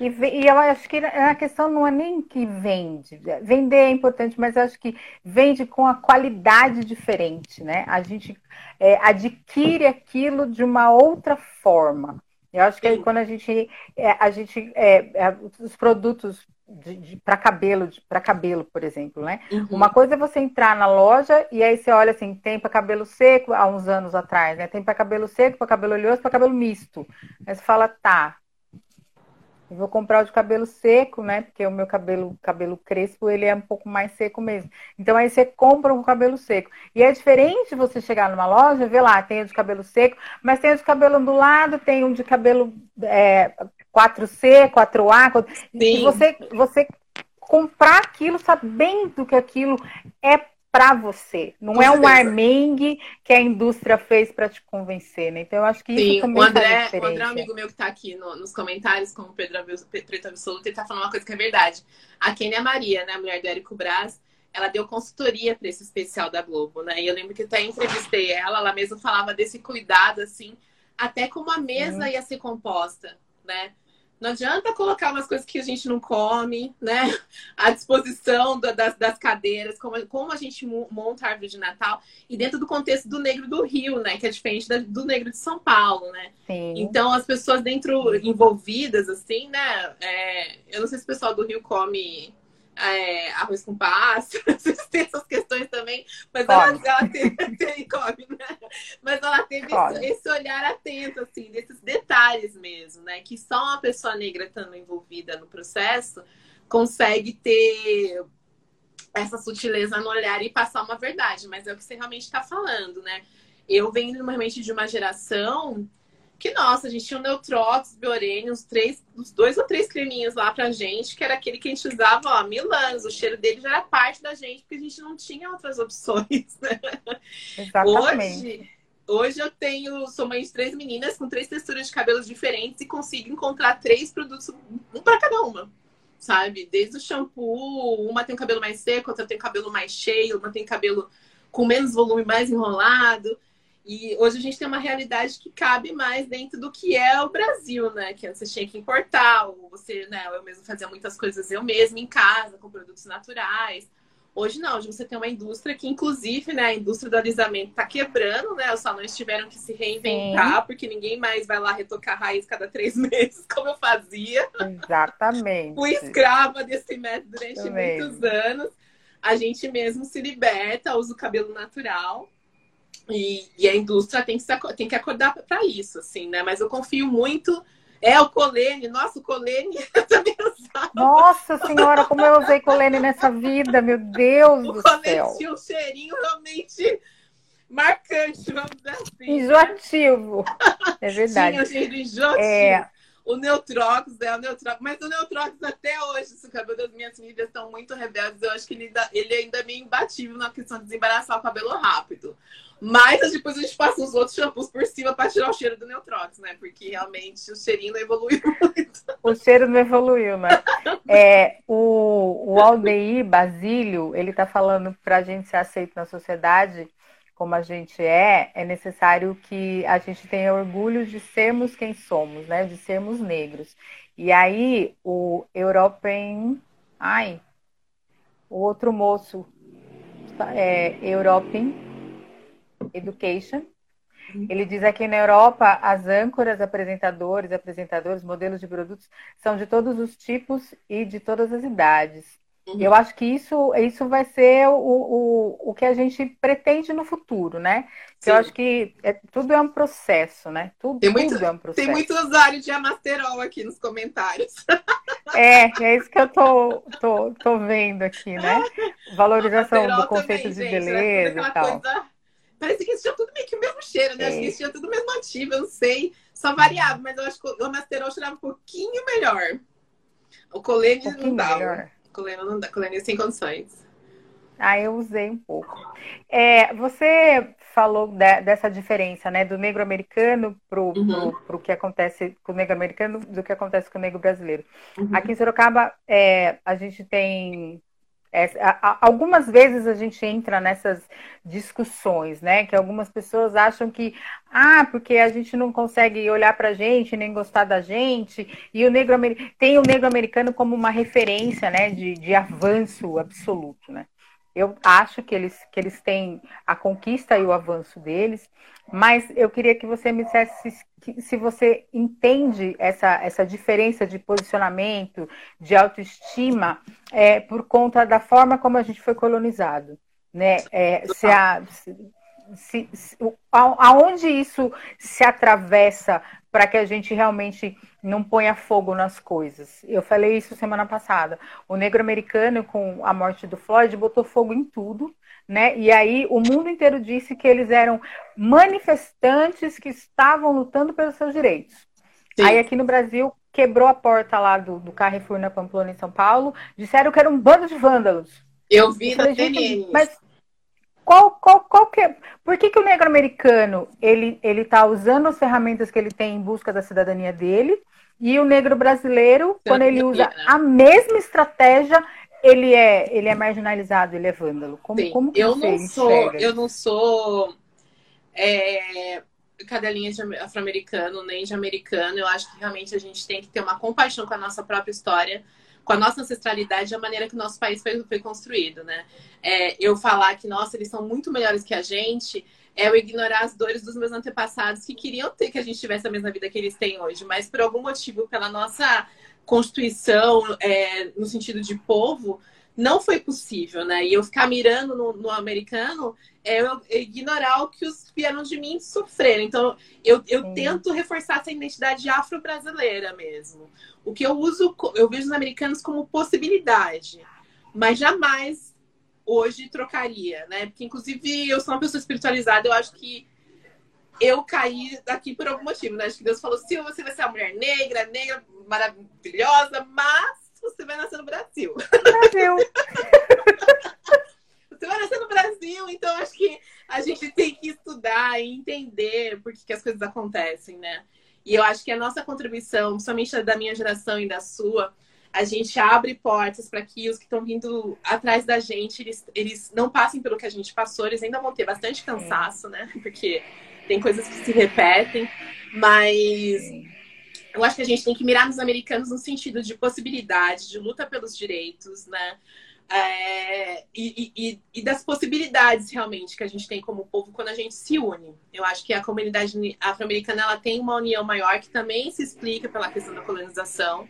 E, e, eu acho que a questão não é nem que vende. Vender é importante, mas acho que vende com a qualidade diferente, né? A gente é, adquire aquilo de uma outra forma. Eu acho que aí, quando a gente, é, a gente é, é os produtos para cabelo, para cabelo, por exemplo, né? Uhum. Uma coisa é você entrar na loja e aí você olha assim, tem para cabelo seco há uns anos atrás, né? Tem para cabelo seco, para cabelo oleoso, para cabelo misto. Aí você fala, tá, eu vou comprar o de cabelo seco, né? Porque o meu cabelo, cabelo crespo, ele é um pouco mais seco mesmo. Então aí você compra um cabelo seco. E é diferente você chegar numa loja, ver lá, tem o de cabelo seco, mas tem o de cabelo ondulado, tem um de cabelo é, 4C, 4A. 4... E você, você comprar aquilo sabendo que aquilo é para você. Não Com é certeza. um armengue que a indústria fez para te convencer, né? Então eu acho que isso Sim, também
o André, o André, amigo meu que está aqui no, nos comentários, como Pedro Preto Absoluto, ele está falando uma coisa que é verdade. A Kênia Maria, né, a mulher do Érico Braz, ela deu consultoria para esse especial da Globo, né? E eu lembro que até entrevistei ela, ela mesma falava desse cuidado, assim, até como a mesa ia ser composta, né? Não adianta colocar umas coisas que a gente não come, né? À disposição das, das cadeiras, como, como a gente monta a árvore de Natal, e dentro do contexto do negro do Rio, né? Que é diferente do negro de São Paulo, né? Sim. Então, as pessoas dentro envolvidas, assim, né? É, eu não sei se o pessoal do Rio come é, arroz com passa, tem essas questões também, mas ela, ela teve, tem, come, né? Mas ela teve esse, esse, olhar atento, assim, desses detalhes mesmo, né? Que só uma pessoa negra estando envolvida no processo consegue ter essa sutileza no olhar e passar uma verdade, mas é o que você realmente está falando, né? Eu venho normalmente de uma geração que, nossa, a gente tinha o Neutrox, Biorene, uns, três, uns dois ou três creminhos lá pra gente, que era aquele que a gente usava, ó, mil anos. O cheiro dele já era parte da gente, porque a gente não tinha outras opções, né? Exatamente. Hoje, hoje eu tenho, sou mãe de três meninas com três texturas de cabelos diferentes e consigo encontrar três produtos, um para cada uma. Sabe? Desde o shampoo, uma tem o cabelo mais seco, outra tem o cabelo mais cheio, uma tem cabelo com menos volume, mais enrolado. E hoje a gente tem uma realidade que cabe mais dentro do que é o Brasil, né? Que você tinha que importar, ou você, né? Eu mesmo fazia muitas coisas eu mesma em casa, com produtos naturais. Hoje não, hoje você tem uma indústria que, inclusive, né, a indústria do alisamento está quebrando, né? Os salões tiveram que se reinventar, Sim. porque ninguém mais vai lá retocar a raiz cada três meses, como eu fazia.
Exatamente.
Fui escrava desse método durante muitos anos. A gente mesmo se liberta, usa o cabelo natural. E, e, a indústria tem que, se, tem que acordar para isso, assim, né? Mas eu confio muito. É o colene, nossa, o colene eu também usava.
Nossa senhora, como eu usei colene nessa vida, meu Deus o do céu. Colene
tinha um cheirinho realmente marcante, vamos dizer assim.
Enjoativo. É verdade.
tinha um cheiro enjoativo. É... O Neutrox, é o Neutrox. Mas o Neutrox até hoje, se o cabelo das minhas filhas estão muito rebeldes, eu acho que ele ainda, ele ainda é meio imbatível na questão de desembaraçar o cabelo rápido. Mas depois a gente passa uns outros shampoos por cima para tirar o cheiro do Neutrox, né? Porque realmente o cheirinho não evoluiu muito.
O cheiro não evoluiu, né? É, o, o Aldeir Basílio, ele tá falando para a gente ser aceito na sociedade como a gente é, é necessário que a gente tenha orgulho de sermos quem somos, né? De sermos negros. E aí o European, ai, o outro moço é European Education. Uhum. Ele diz aqui na Europa, as âncoras, apresentadores, apresentadores, modelos de produtos são de todos os tipos e de todas as idades. Uhum. Eu acho que isso, isso vai ser o, o, o que a gente pretende no futuro, né? Eu acho que é, tudo é um processo, né? Tudo,
tem muito,
tudo é um processo.
Tem muito usuário de Amasterol aqui nos comentários.
É, é isso que eu tô, tô, tô vendo aqui, né? Valorização do conceito também, de gente, beleza e tal. Coisa
Parece que eles tinham tudo meio que o mesmo cheiro, né? É. Acho que eles tinham tudo o mesmo ativo, eu não sei. Só variava, mas eu acho que o Masterol cheirava um pouquinho melhor. O Colene um não dava. Melhor. O Colene não dá. Colene sem condições.
Ah, eu usei um pouco. É, você falou de, dessa diferença, né, do negro americano pro, uhum. pro, pro, que acontece com o negro americano do que acontece com o negro brasileiro. Uhum. Aqui em Sorocaba, é, a gente tem É, algumas vezes a gente entra nessas discussões, né? Que algumas pessoas acham que, ah, porque a gente não consegue olhar para a gente, nem gostar da gente, e o negro tem o negro americano como uma referência, né? De, de avanço absoluto, né? Eu acho que eles, que eles têm a conquista e o avanço deles, mas eu queria que você me dissesse se, se você entende essa, essa diferença de posicionamento, de autoestima, é, por conta da forma como a gente foi colonizado. Né? É, se a, se, se, aonde isso se atravessa para que a gente realmente não ponha fogo nas coisas. Eu falei isso semana passada. O negro americano, com a morte do Floyd, botou fogo em tudo, né? E aí o mundo inteiro disse que eles eram manifestantes que estavam lutando pelos seus direitos. Sim. Aí aqui no Brasil quebrou a porta lá do, do Carrefour na Pamplona, em São Paulo, disseram que era um bando de vândalos.
Eu vi na CNN.
Mas qual, qual, qual que é, por que, que o negro americano ele ele está usando as ferramentas que ele tem em busca da cidadania dele e o negro brasileiro quando ele usa né? a mesma estratégia ele é ele é marginalizado ele é vândalo. Como, Sim, como que
eu não sou eu não sou é, cadelinha de afro-americano nem de americano. Eu acho que realmente a gente tem que ter uma compaixão com a nossa própria história com a nossa ancestralidade a maneira que o nosso país foi, foi construído, né? É, eu falar que, nossa, eles são muito melhores que a gente, é eu ignorar as dores dos meus antepassados que queriam ter que a gente tivesse a mesma vida que eles têm hoje, mas por algum motivo, pela nossa constituição, é, no sentido de povo, não foi possível, né? E eu ficar mirando no, no americano é eu ignorar o que os vieram de mim sofreram. Então, eu, eu tento reforçar essa identidade afro-brasileira mesmo. O que eu uso, eu vejo os americanos como possibilidade, mas jamais hoje trocaria, né? Porque, inclusive, eu sou uma pessoa espiritualizada, eu acho que eu caí daqui por algum motivo, né? Acho que Deus falou, Silva, você vai ser uma mulher negra, negra, maravilhosa, mas você vai nascer no Brasil. Brasil. você vai nascer no Brasil, então acho que a gente tem que estudar e entender por que, que as coisas acontecem, né? E eu acho que a nossa contribuição, principalmente da minha geração e da sua, a gente abre portas para que os que estão vindo atrás da gente, eles, eles não passem pelo que a gente passou, eles ainda vão ter bastante cansaço, né? Porque tem coisas que se repetem, mas eu acho que a gente tem que mirar nos americanos no sentido de possibilidade, de luta pelos direitos, né? É, e, e, e, das possibilidades realmente que a gente tem como povo quando a gente se une. Eu acho que a comunidade afro-americana ela tem uma união maior que também se explica pela questão da colonização,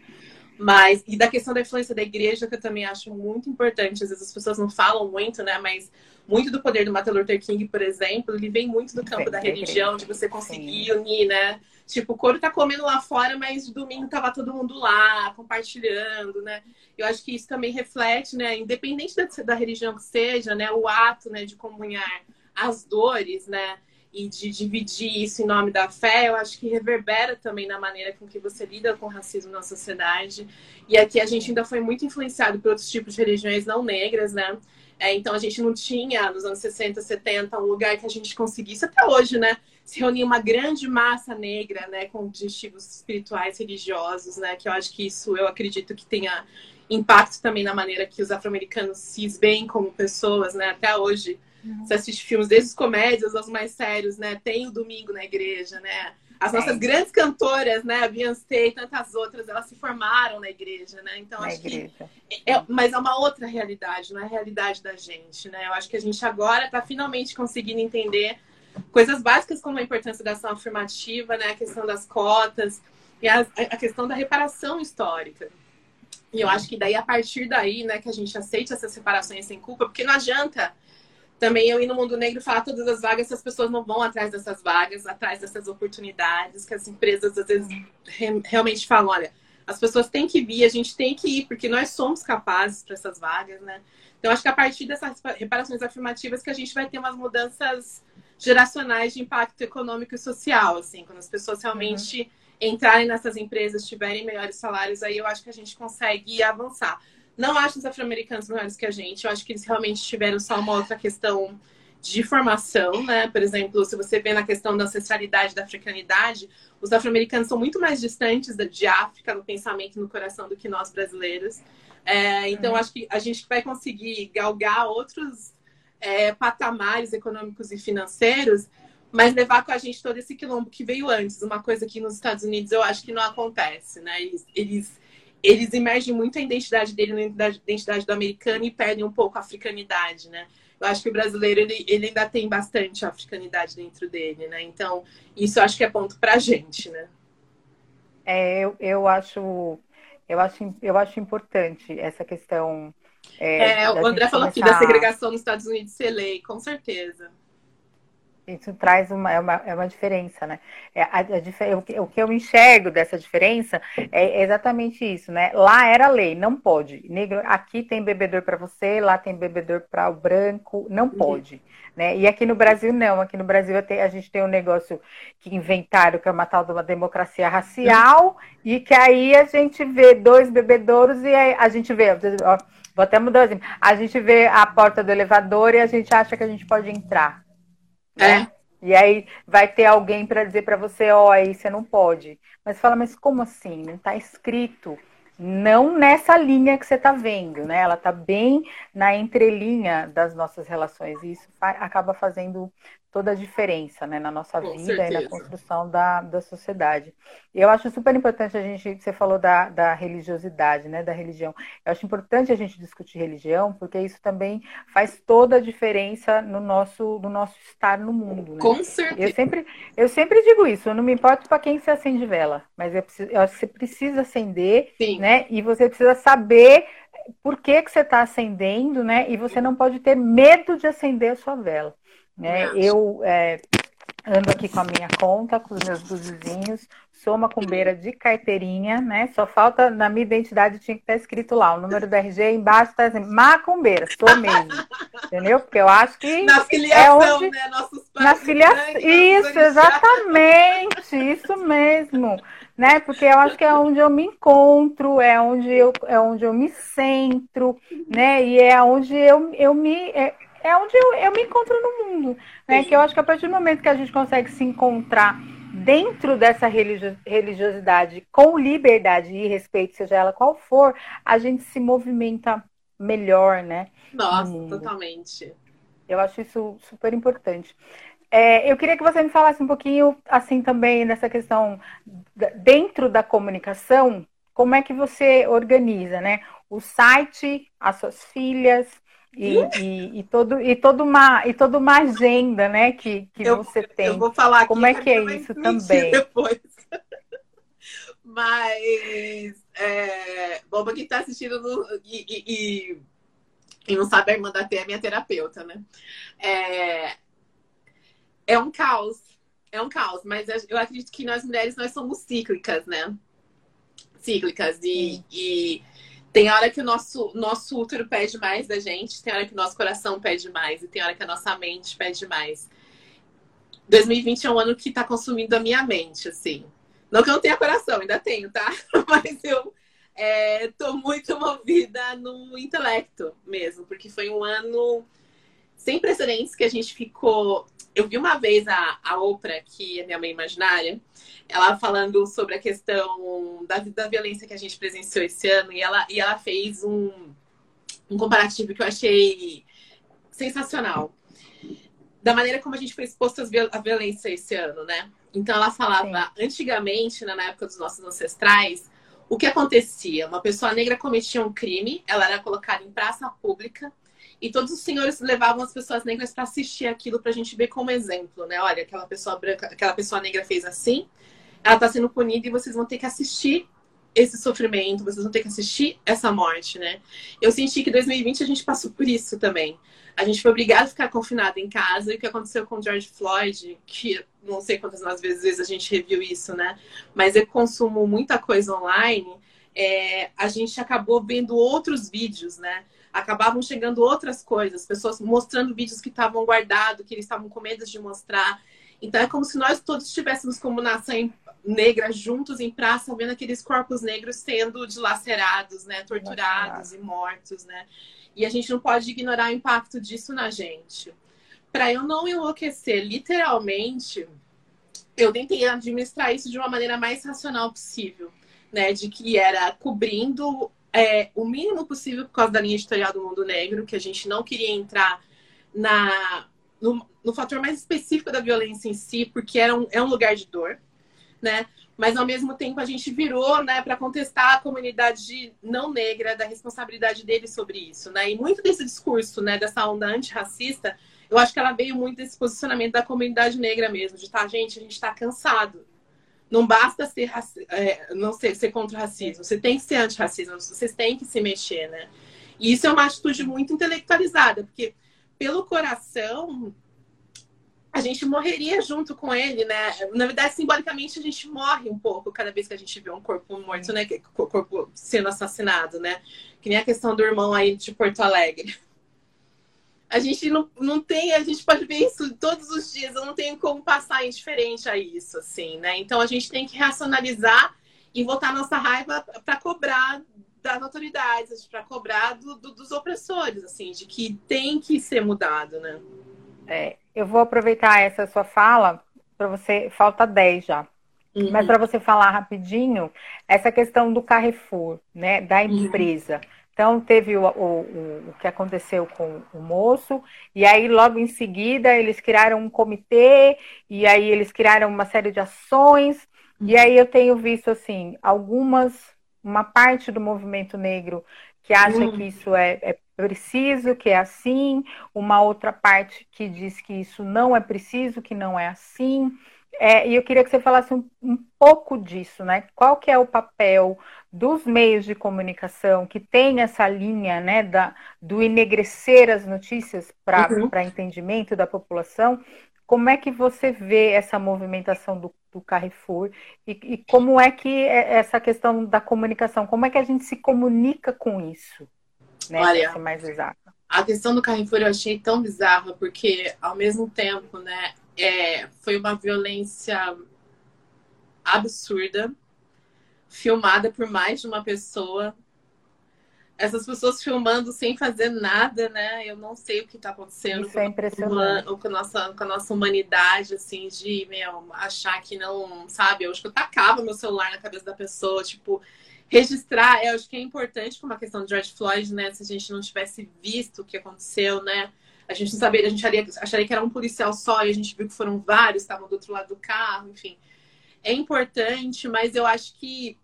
mas e da questão da influência da igreja que eu também acho muito importante. Às vezes as pessoas não falam muito, né? Mas muito do poder do Martin Luther King, por exemplo, ele vem muito do campo da religião, de você conseguir Sim. unir, né? Tipo, o couro tá comendo lá fora, mas domingo tava todo mundo lá, compartilhando, né? Eu acho que isso também reflete, né? Independente da, da religião que seja, né? O ato, né? De comunhar as dores, né? E de dividir isso em nome da fé, eu acho que reverbera também na maneira com que você lida com o racismo na sociedade. E aqui a gente ainda foi muito influenciado por outros tipos de religiões não negras, né? É, então a gente não tinha, nos anos 60, 70, um lugar que a gente conseguisse, até hoje, né? Se reunir uma grande massa negra, né? Com objetivos espirituais, religiosos, né? Que eu acho que isso, eu acredito que tenha impacto também na maneira que os afro-americanos se veem como pessoas, né? Até hoje, uhum. você assiste filmes, desde os comédias aos mais sérios, né? Tem o domingo na igreja, né? As nossas é. grandes cantoras, né, a Beyoncé e tantas outras, elas se formaram na igreja, né? Então na acho igreja. que é, mas é uma outra realidade, não é a realidade da gente, né? Eu acho que a gente agora está finalmente conseguindo entender coisas básicas como a importância da ação afirmativa, né, a questão das cotas e a, a questão da reparação histórica. E eu acho que daí a partir daí, né, que a gente aceite essas separações sem culpa, porque não adianta também eu ir no mundo negro falar todas as vagas, se as pessoas não vão atrás dessas vagas, atrás dessas oportunidades, que as empresas às vezes re realmente falam, olha, as pessoas têm que vir, a gente tem que ir, porque nós somos capazes para essas vagas, né? Então, acho que a partir dessas reparações afirmativas que a gente vai ter umas mudanças geracionais de impacto econômico e social, assim, quando as pessoas realmente uhum. entrarem nessas empresas, tiverem melhores salários, aí eu acho que a gente consegue avançar. Não acho os afro-americanos melhores que a gente. Eu acho que eles realmente tiveram só uma outra questão de formação, né? Por exemplo, se você vê na questão da ancestralidade da africanidade, os afro-americanos são muito mais distantes de África no pensamento e no coração do que nós brasileiros. É, então, uhum. acho que a gente vai conseguir galgar outros é, patamares econômicos e financeiros, mas levar com a gente todo esse quilombo que veio antes. Uma coisa que nos Estados Unidos eu acho que não acontece, né? Eles, eles, eles emergem muito a identidade dele na identidade do americano e perdem um pouco a africanidade, né? eu acho que o brasileiro ele, ele ainda tem bastante africanidade dentro dele, né? Então, isso eu acho que é ponto pra gente, né?
É, eu, eu acho eu acho eu acho importante essa questão.
É, é o André falou aqui da segregação nos Estados Unidos ser lei, com certeza.
Isso traz uma, é, uma, é uma diferença, né? É, a, a, o, que, eu enxergo dessa diferença é exatamente isso, né? Lá era lei, não pode. Negro, aqui tem bebedor para você, lá tem bebedor para o branco, não uhum. pode. Uhum. Né? E aqui no Brasil, não. Aqui no Brasil a gente tem um negócio que inventaram, que é uma tal de uma democracia racial, uhum. e que aí a gente vê dois bebedouros e a gente vê. Ó, vou até mudar assim. A gente vê a porta do elevador e a gente acha que a gente pode entrar. Né? É. E aí vai ter alguém para dizer para você, ó, oh, aí você não pode. Mas fala, mas como assim? Não está escrito. Não nessa linha que você está vendo, né? Ela está bem na entrelinha das nossas relações. E isso acaba fazendo toda a diferença né, na nossa Com vida certeza. e na construção da, da sociedade. E eu acho super importante a gente, você falou da, da religiosidade, né, da religião. Eu acho importante a gente discutir religião, porque isso também faz toda a diferença no nosso, no nosso estar no mundo. Né?
Com certeza.
Eu sempre, eu sempre digo isso, eu não me importo para quem você acende vela, mas eu, preciso, eu acho que você precisa acender, Sim. né? E você precisa saber por que, que você está acendendo, né? E você não pode ter medo de acender a sua vela. Né? Eu é, ando aqui com a minha conta, com os meus vizinhos, sou macumbeira de carteirinha, né? Só falta na minha identidade tinha que estar escrito lá, o número do RG embaixo está assim, macumbeira, sou mesmo. Entendeu? Porque eu acho que
na filiação, é onde, né? Nossos pais,
na filiação, né? isso, exatamente, isso mesmo. Né? Porque eu acho que é onde eu me encontro, é onde eu, é onde eu me centro, né? E é onde eu, eu me é, é onde eu, eu me encontro no mundo. Né? Que eu acho que a partir do momento que a gente consegue se encontrar dentro dessa religiosidade com liberdade e respeito, seja ela qual for, a gente se movimenta melhor, né?
Nossa, totalmente.
Eu acho isso super importante. É, eu queria que você me falasse um pouquinho, assim, também nessa questão dentro da comunicação, como é que você organiza, né? O site, as suas filhas, e, e, e, todo, e, toda uma, e toda uma agenda, né, que, que eu, você tem.
Eu vou falar aqui,
Como é que é isso também?
Depois. Mas, é, quem está assistindo no, e, e, e, não sabe, a irmã da T é minha terapeuta, né? É, é um caos, é um caos, mas eu acredito que nós mulheres, nós somos cíclicas, né? Cíclicas, e, e tem hora que o nosso, nosso útero pede mais da gente, tem hora que o nosso coração pede mais, e tem hora que a nossa mente pede mais. 2020 é um ano que está consumindo a minha mente, assim. Não que eu não tenha coração, ainda tenho, tá? Mas eu estou é, muito movida no intelecto mesmo, porque foi um ano sem precedentes que a gente ficou. Eu vi uma vez a, a Oprah, que é minha mãe imaginária, ela falando sobre a questão da, da violência que a gente presenciou esse ano, e ela, e ela fez um, um comparativo que eu achei sensacional. Da maneira como a gente foi exposto à violência esse ano, né? Então ela falava, Sim. antigamente, na época dos nossos ancestrais, o que acontecia? Uma pessoa negra cometia um crime, ela era colocada em praça pública, e todos os senhores levavam as pessoas negras para assistir aquilo para a gente ver como exemplo, né? Olha, aquela pessoa branca, aquela pessoa negra fez assim, ela está sendo punida e vocês vão ter que assistir esse sofrimento, vocês vão ter que assistir essa morte, né? Eu senti que em 2020 a gente passou por isso também. A gente foi obrigado a ficar confinado em casa e o que aconteceu com George Floyd, que não sei quantas mais vezes a gente reviu isso, né? Mas eu consumo muita coisa online. É, a gente acabou vendo outros vídeos, né? Acabavam chegando outras coisas, pessoas mostrando vídeos que estavam guardados, que eles estavam com medo de mostrar. Então é como se nós todos estivéssemos como nação negra juntos em praça, vendo aqueles corpos negros sendo dilacerados, né, torturados e mortos, né? E a gente não pode ignorar o impacto disso na gente. para eu não enlouquecer literalmente, eu tentei administrar isso de uma maneira mais racional possível, né? De que era cobrindo é, o mínimo possível por causa da linha editorial do Mundo Negro, que a gente não queria entrar na, no, no fator mais específico da violência em si, porque era um, é um lugar de dor, né? Mas ao mesmo tempo a gente virou, né, para contestar a comunidade não negra da responsabilidade deles sobre isso, né? E muito desse discurso, né, dessa onda antirracista, eu acho que ela veio muito desse posicionamento da comunidade negra mesmo, de tá, gente, a gente está cansado. Não basta ser, é, não ser, ser contra o racismo, você tem que ser antirracismo, vocês têm que se mexer, né? E isso é uma atitude muito intelectualizada, porque pelo coração a gente morreria junto com ele, né? Na verdade, simbolicamente, a gente morre um pouco cada vez que a gente vê um corpo morto, né? Corpo sendo assassinado, né? Que nem a questão do irmão aí de Porto Alegre a gente não, não tem, a gente pode ver isso todos os dias, eu não tenho como passar indiferente a isso, assim, né? Então a gente tem que racionalizar e voltar nossa raiva para cobrar das autoridades, para cobrar do, do, dos opressores, assim, de que tem que ser mudado, né?
É, eu vou aproveitar essa sua fala para você, falta 10 já. Uhum. Mas para você falar rapidinho, essa questão do Carrefour, né, da uhum. empresa. Uhum. Então, teve o, o, o, que aconteceu com o moço, e aí, logo em seguida, eles criaram um comitê, e aí eles criaram uma série de ações, e aí eu tenho visto, assim, algumas, uma parte do movimento negro que acha uhum. que isso é, é preciso, que é assim, uma outra parte que diz que isso não é preciso, que não é assim. É, e eu queria que você falasse um, um, pouco disso, né? Qual que é o papel dos meios de comunicação que tem essa linha, né, da, do enegrecer as notícias para uhum. entendimento da população? Como é que você vê essa movimentação do, do Carrefour e, e, como é que é essa questão da comunicação, como é que a gente se comunica com isso? Né,
Olha, mais exato. A questão do Carrefour eu achei tão bizarra porque ao mesmo tempo, né, é, foi uma violência absurda, filmada por mais de uma pessoa. Essas pessoas filmando sem fazer nada, né? Eu não sei o que está acontecendo
Isso é impressionante.
Com, a nossa, com a nossa humanidade, assim, de meu, achar que não, sabe? Eu acho que eu tacava meu celular na cabeça da pessoa, tipo, registrar. Eu acho que é importante com uma questão de George Floyd, né? Se a gente não tivesse visto o que aconteceu, né? A gente não sabia, a gente acharia, acharia que era um policial só e a gente viu que foram vários, estavam do outro lado do carro, enfim. É importante, mas eu acho que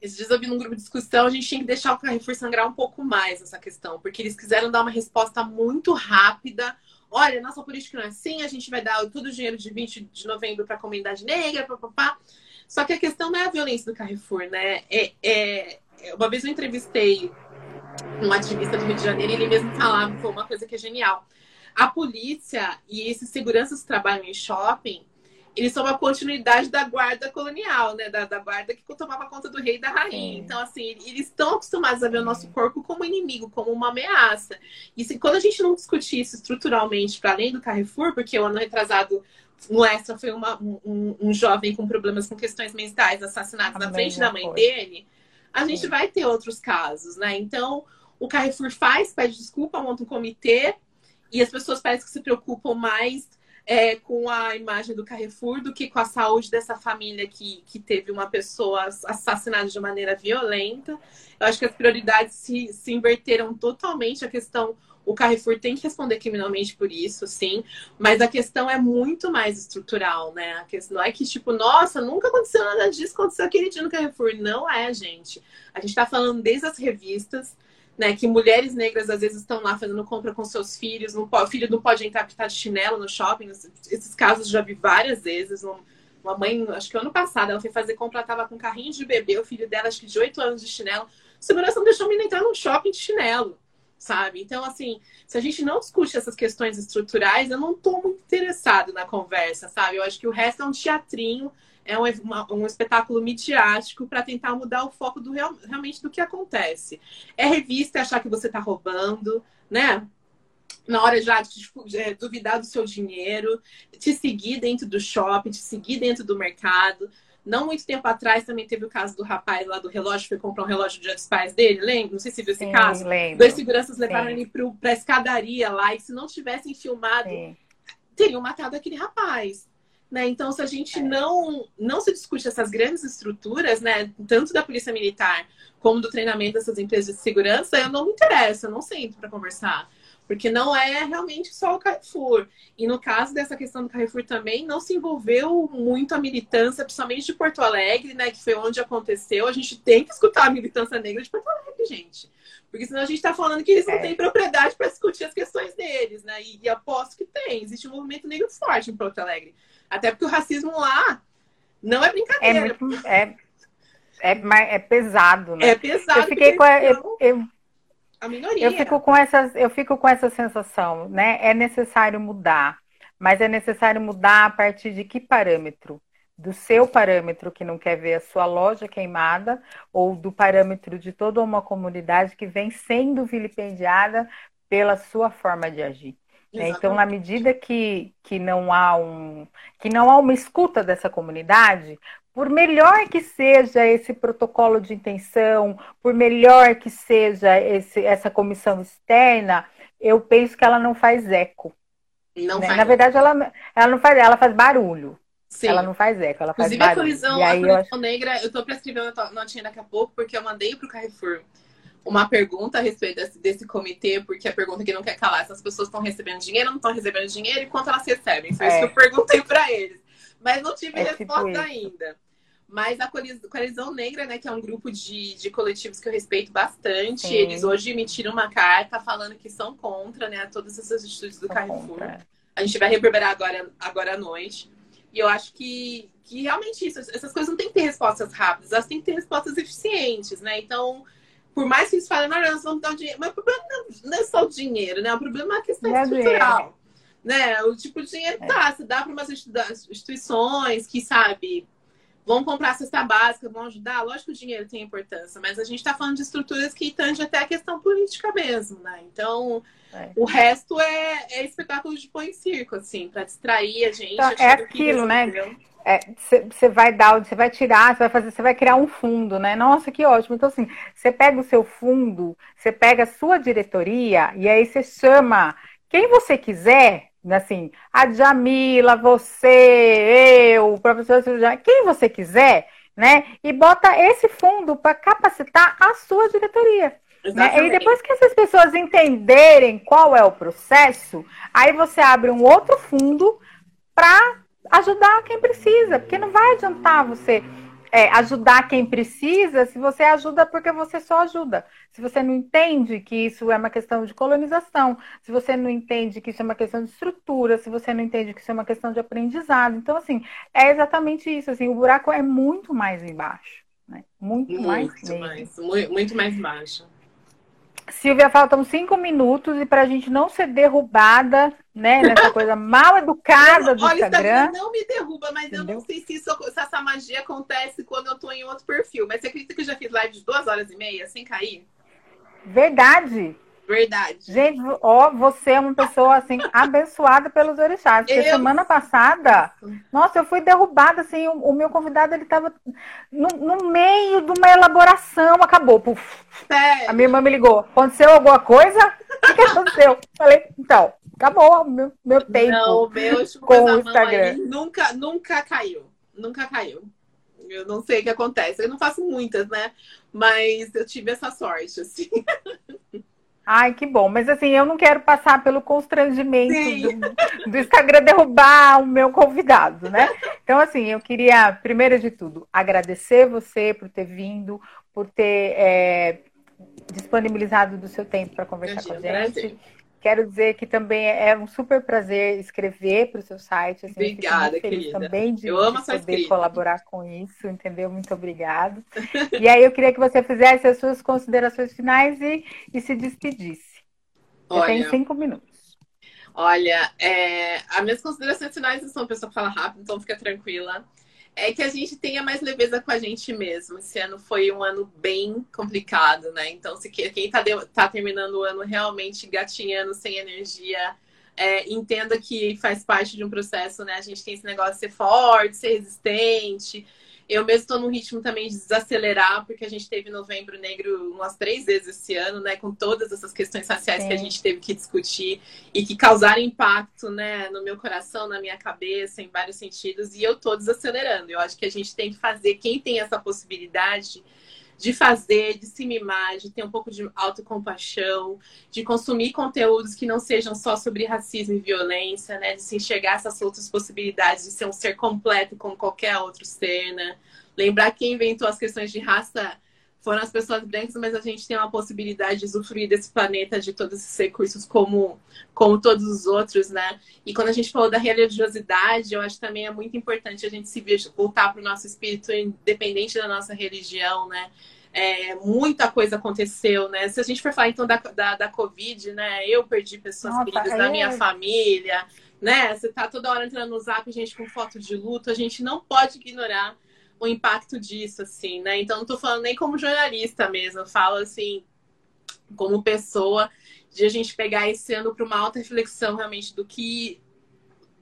esses dias eu vi num grupo de discussão, a gente tinha que deixar o Carrefour sangrar um pouco mais essa questão, porque eles quiseram dar uma resposta muito rápida. Olha, nossa política não é assim, a gente vai dar todo o dinheiro de 20 de novembro para a comunidade negra, papapá. Só que a questão não é a violência do Carrefour, né? É, é... Uma vez eu entrevistei um ativista do Rio de Janeiro, e ele mesmo falava, foi uma coisa que é genial. A polícia e esses seguranças que trabalham em shopping, eles são uma continuidade da guarda colonial, né? Da, da guarda que tomava conta do rei e da rainha. Sim. Então, assim, eles estão acostumados a ver o nosso corpo como inimigo, como uma ameaça. E se, quando a gente não discutir isso estruturalmente para além do Carrefour, porque o ano retrasado no Extra foi uma, um, um, jovem com problemas com questões mentais assassinado na frente da mãe dele, a gente Sim. vai ter outros casos, né? Então, o Carrefour faz, pede desculpa, monta um comitê e as pessoas parecem que se preocupam mais é, com a imagem do Carrefour do que com a saúde dessa família que, que teve uma pessoa assassinada de maneira violenta. Eu acho que as prioridades se, se inverteram totalmente. A questão, o Carrefour tem que responder criminalmente por isso, sim, mas a questão é muito mais estrutural, né? A questão não é que, tipo, nossa, nunca aconteceu nada disso, aconteceu aquele dia no Carrefour. Não é, gente. A gente está falando desde as revistas né, que mulheres negras às vezes estão lá fazendo compra com seus filhos, não pode, o filho não pode entrar porque está de chinelo no shopping. Esses casos já vi várias vezes. Uma mãe, acho que ano passado, ela foi fazer compra, estava com um carrinho de bebê, o filho dela, acho que de 8 anos de chinelo. A segurança não deixou a menina entrar no shopping de chinelo, sabe? Então, assim, se a gente não discute essas questões estruturais, eu não estou muito interessado na conversa, sabe? Eu acho que o resto é um teatrinho é um, uma, um espetáculo midiático para tentar mudar o foco do real, realmente do que acontece. É revista é achar que você está roubando, né? Na hora já de, é, duvidar do seu dinheiro, te seguir dentro do shopping, te seguir dentro do mercado. Não muito tempo atrás também teve o caso do rapaz lá do relógio, foi comprar um relógio de dos pais dele, lembra? Não sei se viu esse
Sim,
caso.
lembro.
Dois seguranças levaram
Sim.
ele pro, pra escadaria lá, e se não tivessem filmado,
Sim.
teriam matado aquele rapaz. Né? Então, se a gente
É.
não, não se discute essas grandes estruturas, né, tanto da Polícia Militar como do treinamento dessas empresas de segurança, eu não me interesso, eu não sento para conversar. Porque não é realmente só o Carrefour. E no caso dessa questão do Carrefour também, não se envolveu muito a militância, principalmente de Porto Alegre, né, que foi onde aconteceu. A gente tem que escutar a militância negra de Porto Alegre, gente. Porque senão a gente está falando que eles não
É.
têm propriedade para discutir as questões deles, né? E, e aposto que tem. Existe um movimento negro forte em Porto Alegre. Até porque o racismo lá não é
É
brincadeira.
muito. É, é, é pesado, né?
É, pesado.
eu fiquei com. a- Eu, eu,
a minoria.
eu, fico com essas, eu fico com essa sensação, né? É necessário mudar, mas é necessário mudar a partir de que parâmetro? Do seu parâmetro que não quer ver a sua loja queimada, ou do parâmetro de toda uma comunidade que vem sendo vilipendiada pela sua forma de agir. né? Então, na medida que, que não há um que não há uma escuta dessa comunidade, por melhor que seja esse protocolo de intenção, por melhor que seja esse, essa comissão externa, eu penso que ela não faz eco.
não
né?
faz.
Na verdade, ela, ela não faz, ela faz barulho.
Sim.
Ela não faz eco, ela faz
Inclusive, a
barulho.
colisão,
e
a
aí eu
colisão
acho
negra, eu tô pra escrever uma notinha daqui a pouco, porque eu mandei pro Carrefour uma pergunta a respeito desse, desse comitê, porque a pergunta que não quer calar, se as pessoas estão recebendo dinheiro, não estão recebendo dinheiro e quanto elas recebem. Foi isso
É.
que eu perguntei pra eles. Mas não tive
É tipo
resposta
isso.
ainda. Mas a Coalizão Negra, né, que é um grupo de, de coletivos que eu respeito bastante,
Sim.
eles hoje emitiram uma carta falando que são contra, né, todas essas atitudes do
sou
Carrefour.
contra.
A gente vai reverberar agora, agora à noite. E eu acho que, que realmente isso, essas coisas não têm que ter respostas rápidas, elas têm que ter respostas eficientes, né? Então, por mais que eles falem, não, nós vamos dar o dinheiro, mas o problema não- é só o dinheiro, né? O problema é a questão
é
estrutural. Né? O tipo de dinheiro
É.
tá, se dá para umas institu- instituições que, sabe, vão comprar a cesta básica, vão ajudar, lógico que o dinheiro tem importância, mas a gente está falando de estruturas que tangem até a questão política mesmo, né? Então,
É.
o resto é, é espetáculo de pão em circo, assim, para distrair a gente.
Então, é aquilo, né? Você vai dar, você vai tirar, você vai fazer, você vai criar um fundo, né? Nossa, que ótimo. Então, assim, você pega o seu fundo, você pega a sua diretoria e aí você chama quem você quiser, assim, a Jamila, você, eu, o professor quem você quiser, né? E bota esse fundo para capacitar a sua diretoria. Né? E depois que essas pessoas entenderem qual é o processo, aí você abre um outro fundo para ajudar quem precisa, porque não vai adiantar você é, ajudar quem precisa se você ajuda porque você só ajuda. Se você não entende que isso é uma questão de colonização, se você não entende que isso é uma questão de estrutura, se você não entende que isso é uma questão de aprendizado. Então, assim, é exatamente isso. Assim, o buraco é muito mais embaixo. Né? Muito, mais
Muito
mesmo.
mais, muito, muito mais baixo.
Silvia, faltam cinco minutos e para a gente não ser derrubada, né, nessa coisa mal educada do
Olha,
Instagram.
Instagram não me derruba, mas eu
Entendeu?
não sei se, isso- se essa magia acontece quando eu tô em outro perfil. Mas você acredita que eu já fiz live de duas horas e meia sem cair?
Verdade.
Verdade.
Gente, ó, você é uma pessoa assim abençoada pelos orixás. Porque
Eu-
semana passada, nossa, eu fui derrubada assim, o, o meu convidado ele estava no, no meio de uma elaboração, acabou. Puf.
Sério.
A minha irmã me ligou. Aconteceu alguma coisa? O que aconteceu? Falei, então, acabou meu, meu tempo.
Não, meu
com o Instagram.
nunca, nunca caiu. Nunca caiu. Eu não sei o que acontece. Eu não faço muitas, né? Mas eu tive essa sorte, assim.
Ai, que bom. Mas assim, eu não quero passar pelo constrangimento do, do Instagram derrubar o meu convidado, né? Então, assim, eu queria, primeiro de tudo, agradecer você por ter vindo, por ter é, disponibilizado do seu tempo para conversar
Imagina,
com a gente.
prazer.
Quero dizer que também é um super prazer escrever para o seu site. Assim, eu
Obrigada,
feliz
querida.
também de,
Eu amo
de poder
escrita.
colaborar com isso, entendeu? Muito obrigado. e aí eu queria que você fizesse as suas considerações finais e, e se despedisse. Você tem
Olha,
cinco minutos.
olha é, as minhas considerações finais, eu sou uma pessoa que fala rápido, então fica tranquila. É que a gente tenha mais leveza com a gente mesmo. Esse ano foi um ano bem complicado, né? Então, se que- quem tá, de- tá terminando o ano realmente gatinhando, sem energia, é, entenda que faz parte de um processo, né? A gente tem esse negócio de ser forte, ser resistente. Eu mesmo estou num ritmo também de desacelerar, porque a gente teve Novembro Negro umas três vezes esse ano, né? Com todas essas questões raciais Sim. que a gente teve que discutir e que causaram impacto, né? No meu coração, na minha cabeça, em vários sentidos. E eu estou desacelerando. Eu acho que a gente tem que fazer, quem tem essa possibilidade de fazer, de se mimar, de ter um pouco de autocompaixão, de consumir conteúdos que não sejam só sobre racismo e violência, né? De se enxergar essas outras possibilidades de ser um ser completo como qualquer outro ser, né? Lembrar quem inventou as questões de raça foram as pessoas brancas, mas a gente tem uma possibilidade de usufruir desse planeta, de todos esses recursos como, como todos os outros, né? E quando a gente falou da religiosidade, eu acho que também é muito importante a gente se voltar para o nosso espírito, independente da nossa religião, né? É, muita coisa aconteceu, né? Se a gente for falar então da, da, da Covid, né? Eu perdi pessoas Nossa, queridas é... da minha família, né? Você tá toda hora entrando no zap, gente, com foto de luto, a gente não pode ignorar o impacto disso, assim, né? Então, não tô falando nem como jornalista mesmo, eu falo assim, como pessoa, de a gente pegar esse ano para uma alta reflexão realmente do que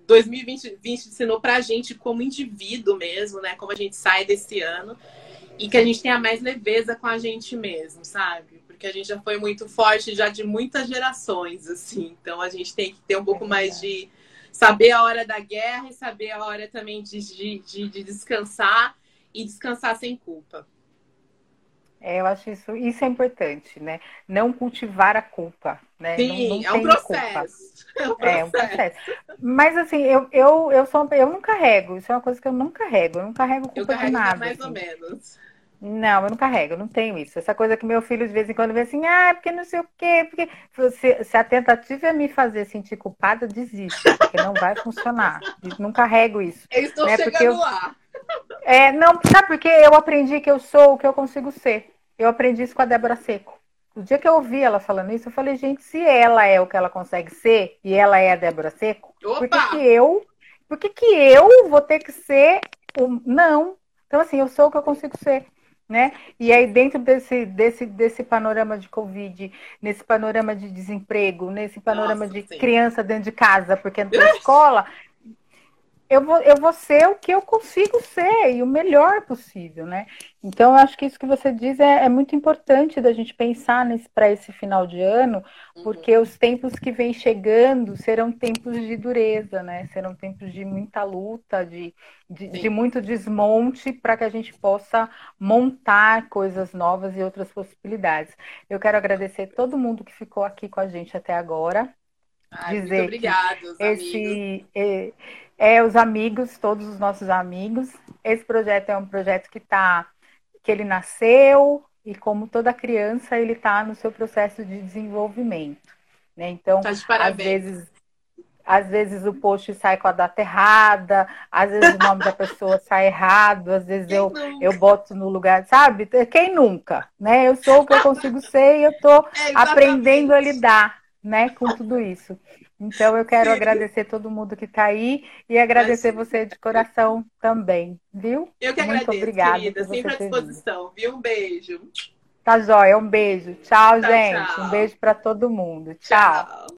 2020 ensinou para a gente como indivíduo mesmo, né? Como a gente sai desse ano e que a gente tenha mais leveza com a gente mesmo, sabe? Porque a gente já foi muito forte já de muitas gerações, assim. Então a gente tem que ter um pouco é mais de saber a hora da guerra e saber a hora também de, de, de descansar e descansar sem culpa.
É, eu acho isso, isso é importante, né? Não cultivar a culpa, né?
Sim,
não,
não é, um processo.
é um processo. É um processo. Mas assim, eu, eu, eu, sou, eu não carrego, isso é uma coisa que eu não carrego, eu não carrego culpa eu carrego de nada.
mais
assim.
ou menos.
Não, eu não carrego, eu não tenho isso. Essa coisa que meu filho de vez em quando vê assim, ah, porque não sei o quê, porque se, se a tentativa é me fazer sentir culpada, desiste, porque não vai funcionar. Não carrego isso.
Eu estou né? chegando eu... lá.
É, não, sabe porque eu aprendi que eu sou o que eu consigo ser. Eu aprendi isso com a Débora Seco. O dia que eu ouvi ela falando isso, eu falei, gente, se ela é o que ela consegue ser e ela é a Débora Seco, Opa! por que, que eu, por que, que eu vou ter que ser o não? Então, assim, eu sou o que eu consigo ser. Né? E aí, dentro desse, desse, desse panorama de Covid, nesse panorama de desemprego, nesse panorama Nossa, de sim. criança dentro de casa, porque não tem escola, eu vou, eu vou ser o que eu consigo ser e o melhor possível, né? Então, eu acho que isso que você diz é, é muito importante da gente pensar para esse final de ano, uhum. porque uhum. os tempos que vêm chegando serão tempos de dureza, né? Serão tempos de muita luta, de, de, de muito desmonte para que a gente possa montar coisas novas e outras possibilidades. Eu quero agradecer todo mundo que ficou aqui com a gente até agora.
Ai, dizer muito obrigada,
esse, é, é, os amigos, todos os nossos amigos. Esse projeto é um projeto que tá, que ele nasceu e como toda criança ele está no seu processo de desenvolvimento, né? Então,
tá
às vezes, às vezes o post sai com a data errada, às vezes o nome da pessoa sai errado, às vezes eu, eu boto no lugar, sabe? Quem nunca, né? Eu sou o que eu consigo ser e eu estou é, aprendendo a lidar, né, com tudo isso. Então eu quero agradecer todo mundo que está aí e agradecer você de coração também, viu?
Eu que
Muito
agradeço,
obrigada
querida. Sempre à disposição, viu? Um beijo.
Tá jóia, um beijo. Tchau, tchau gente. Tchau. Um beijo para todo mundo. tchau. tchau.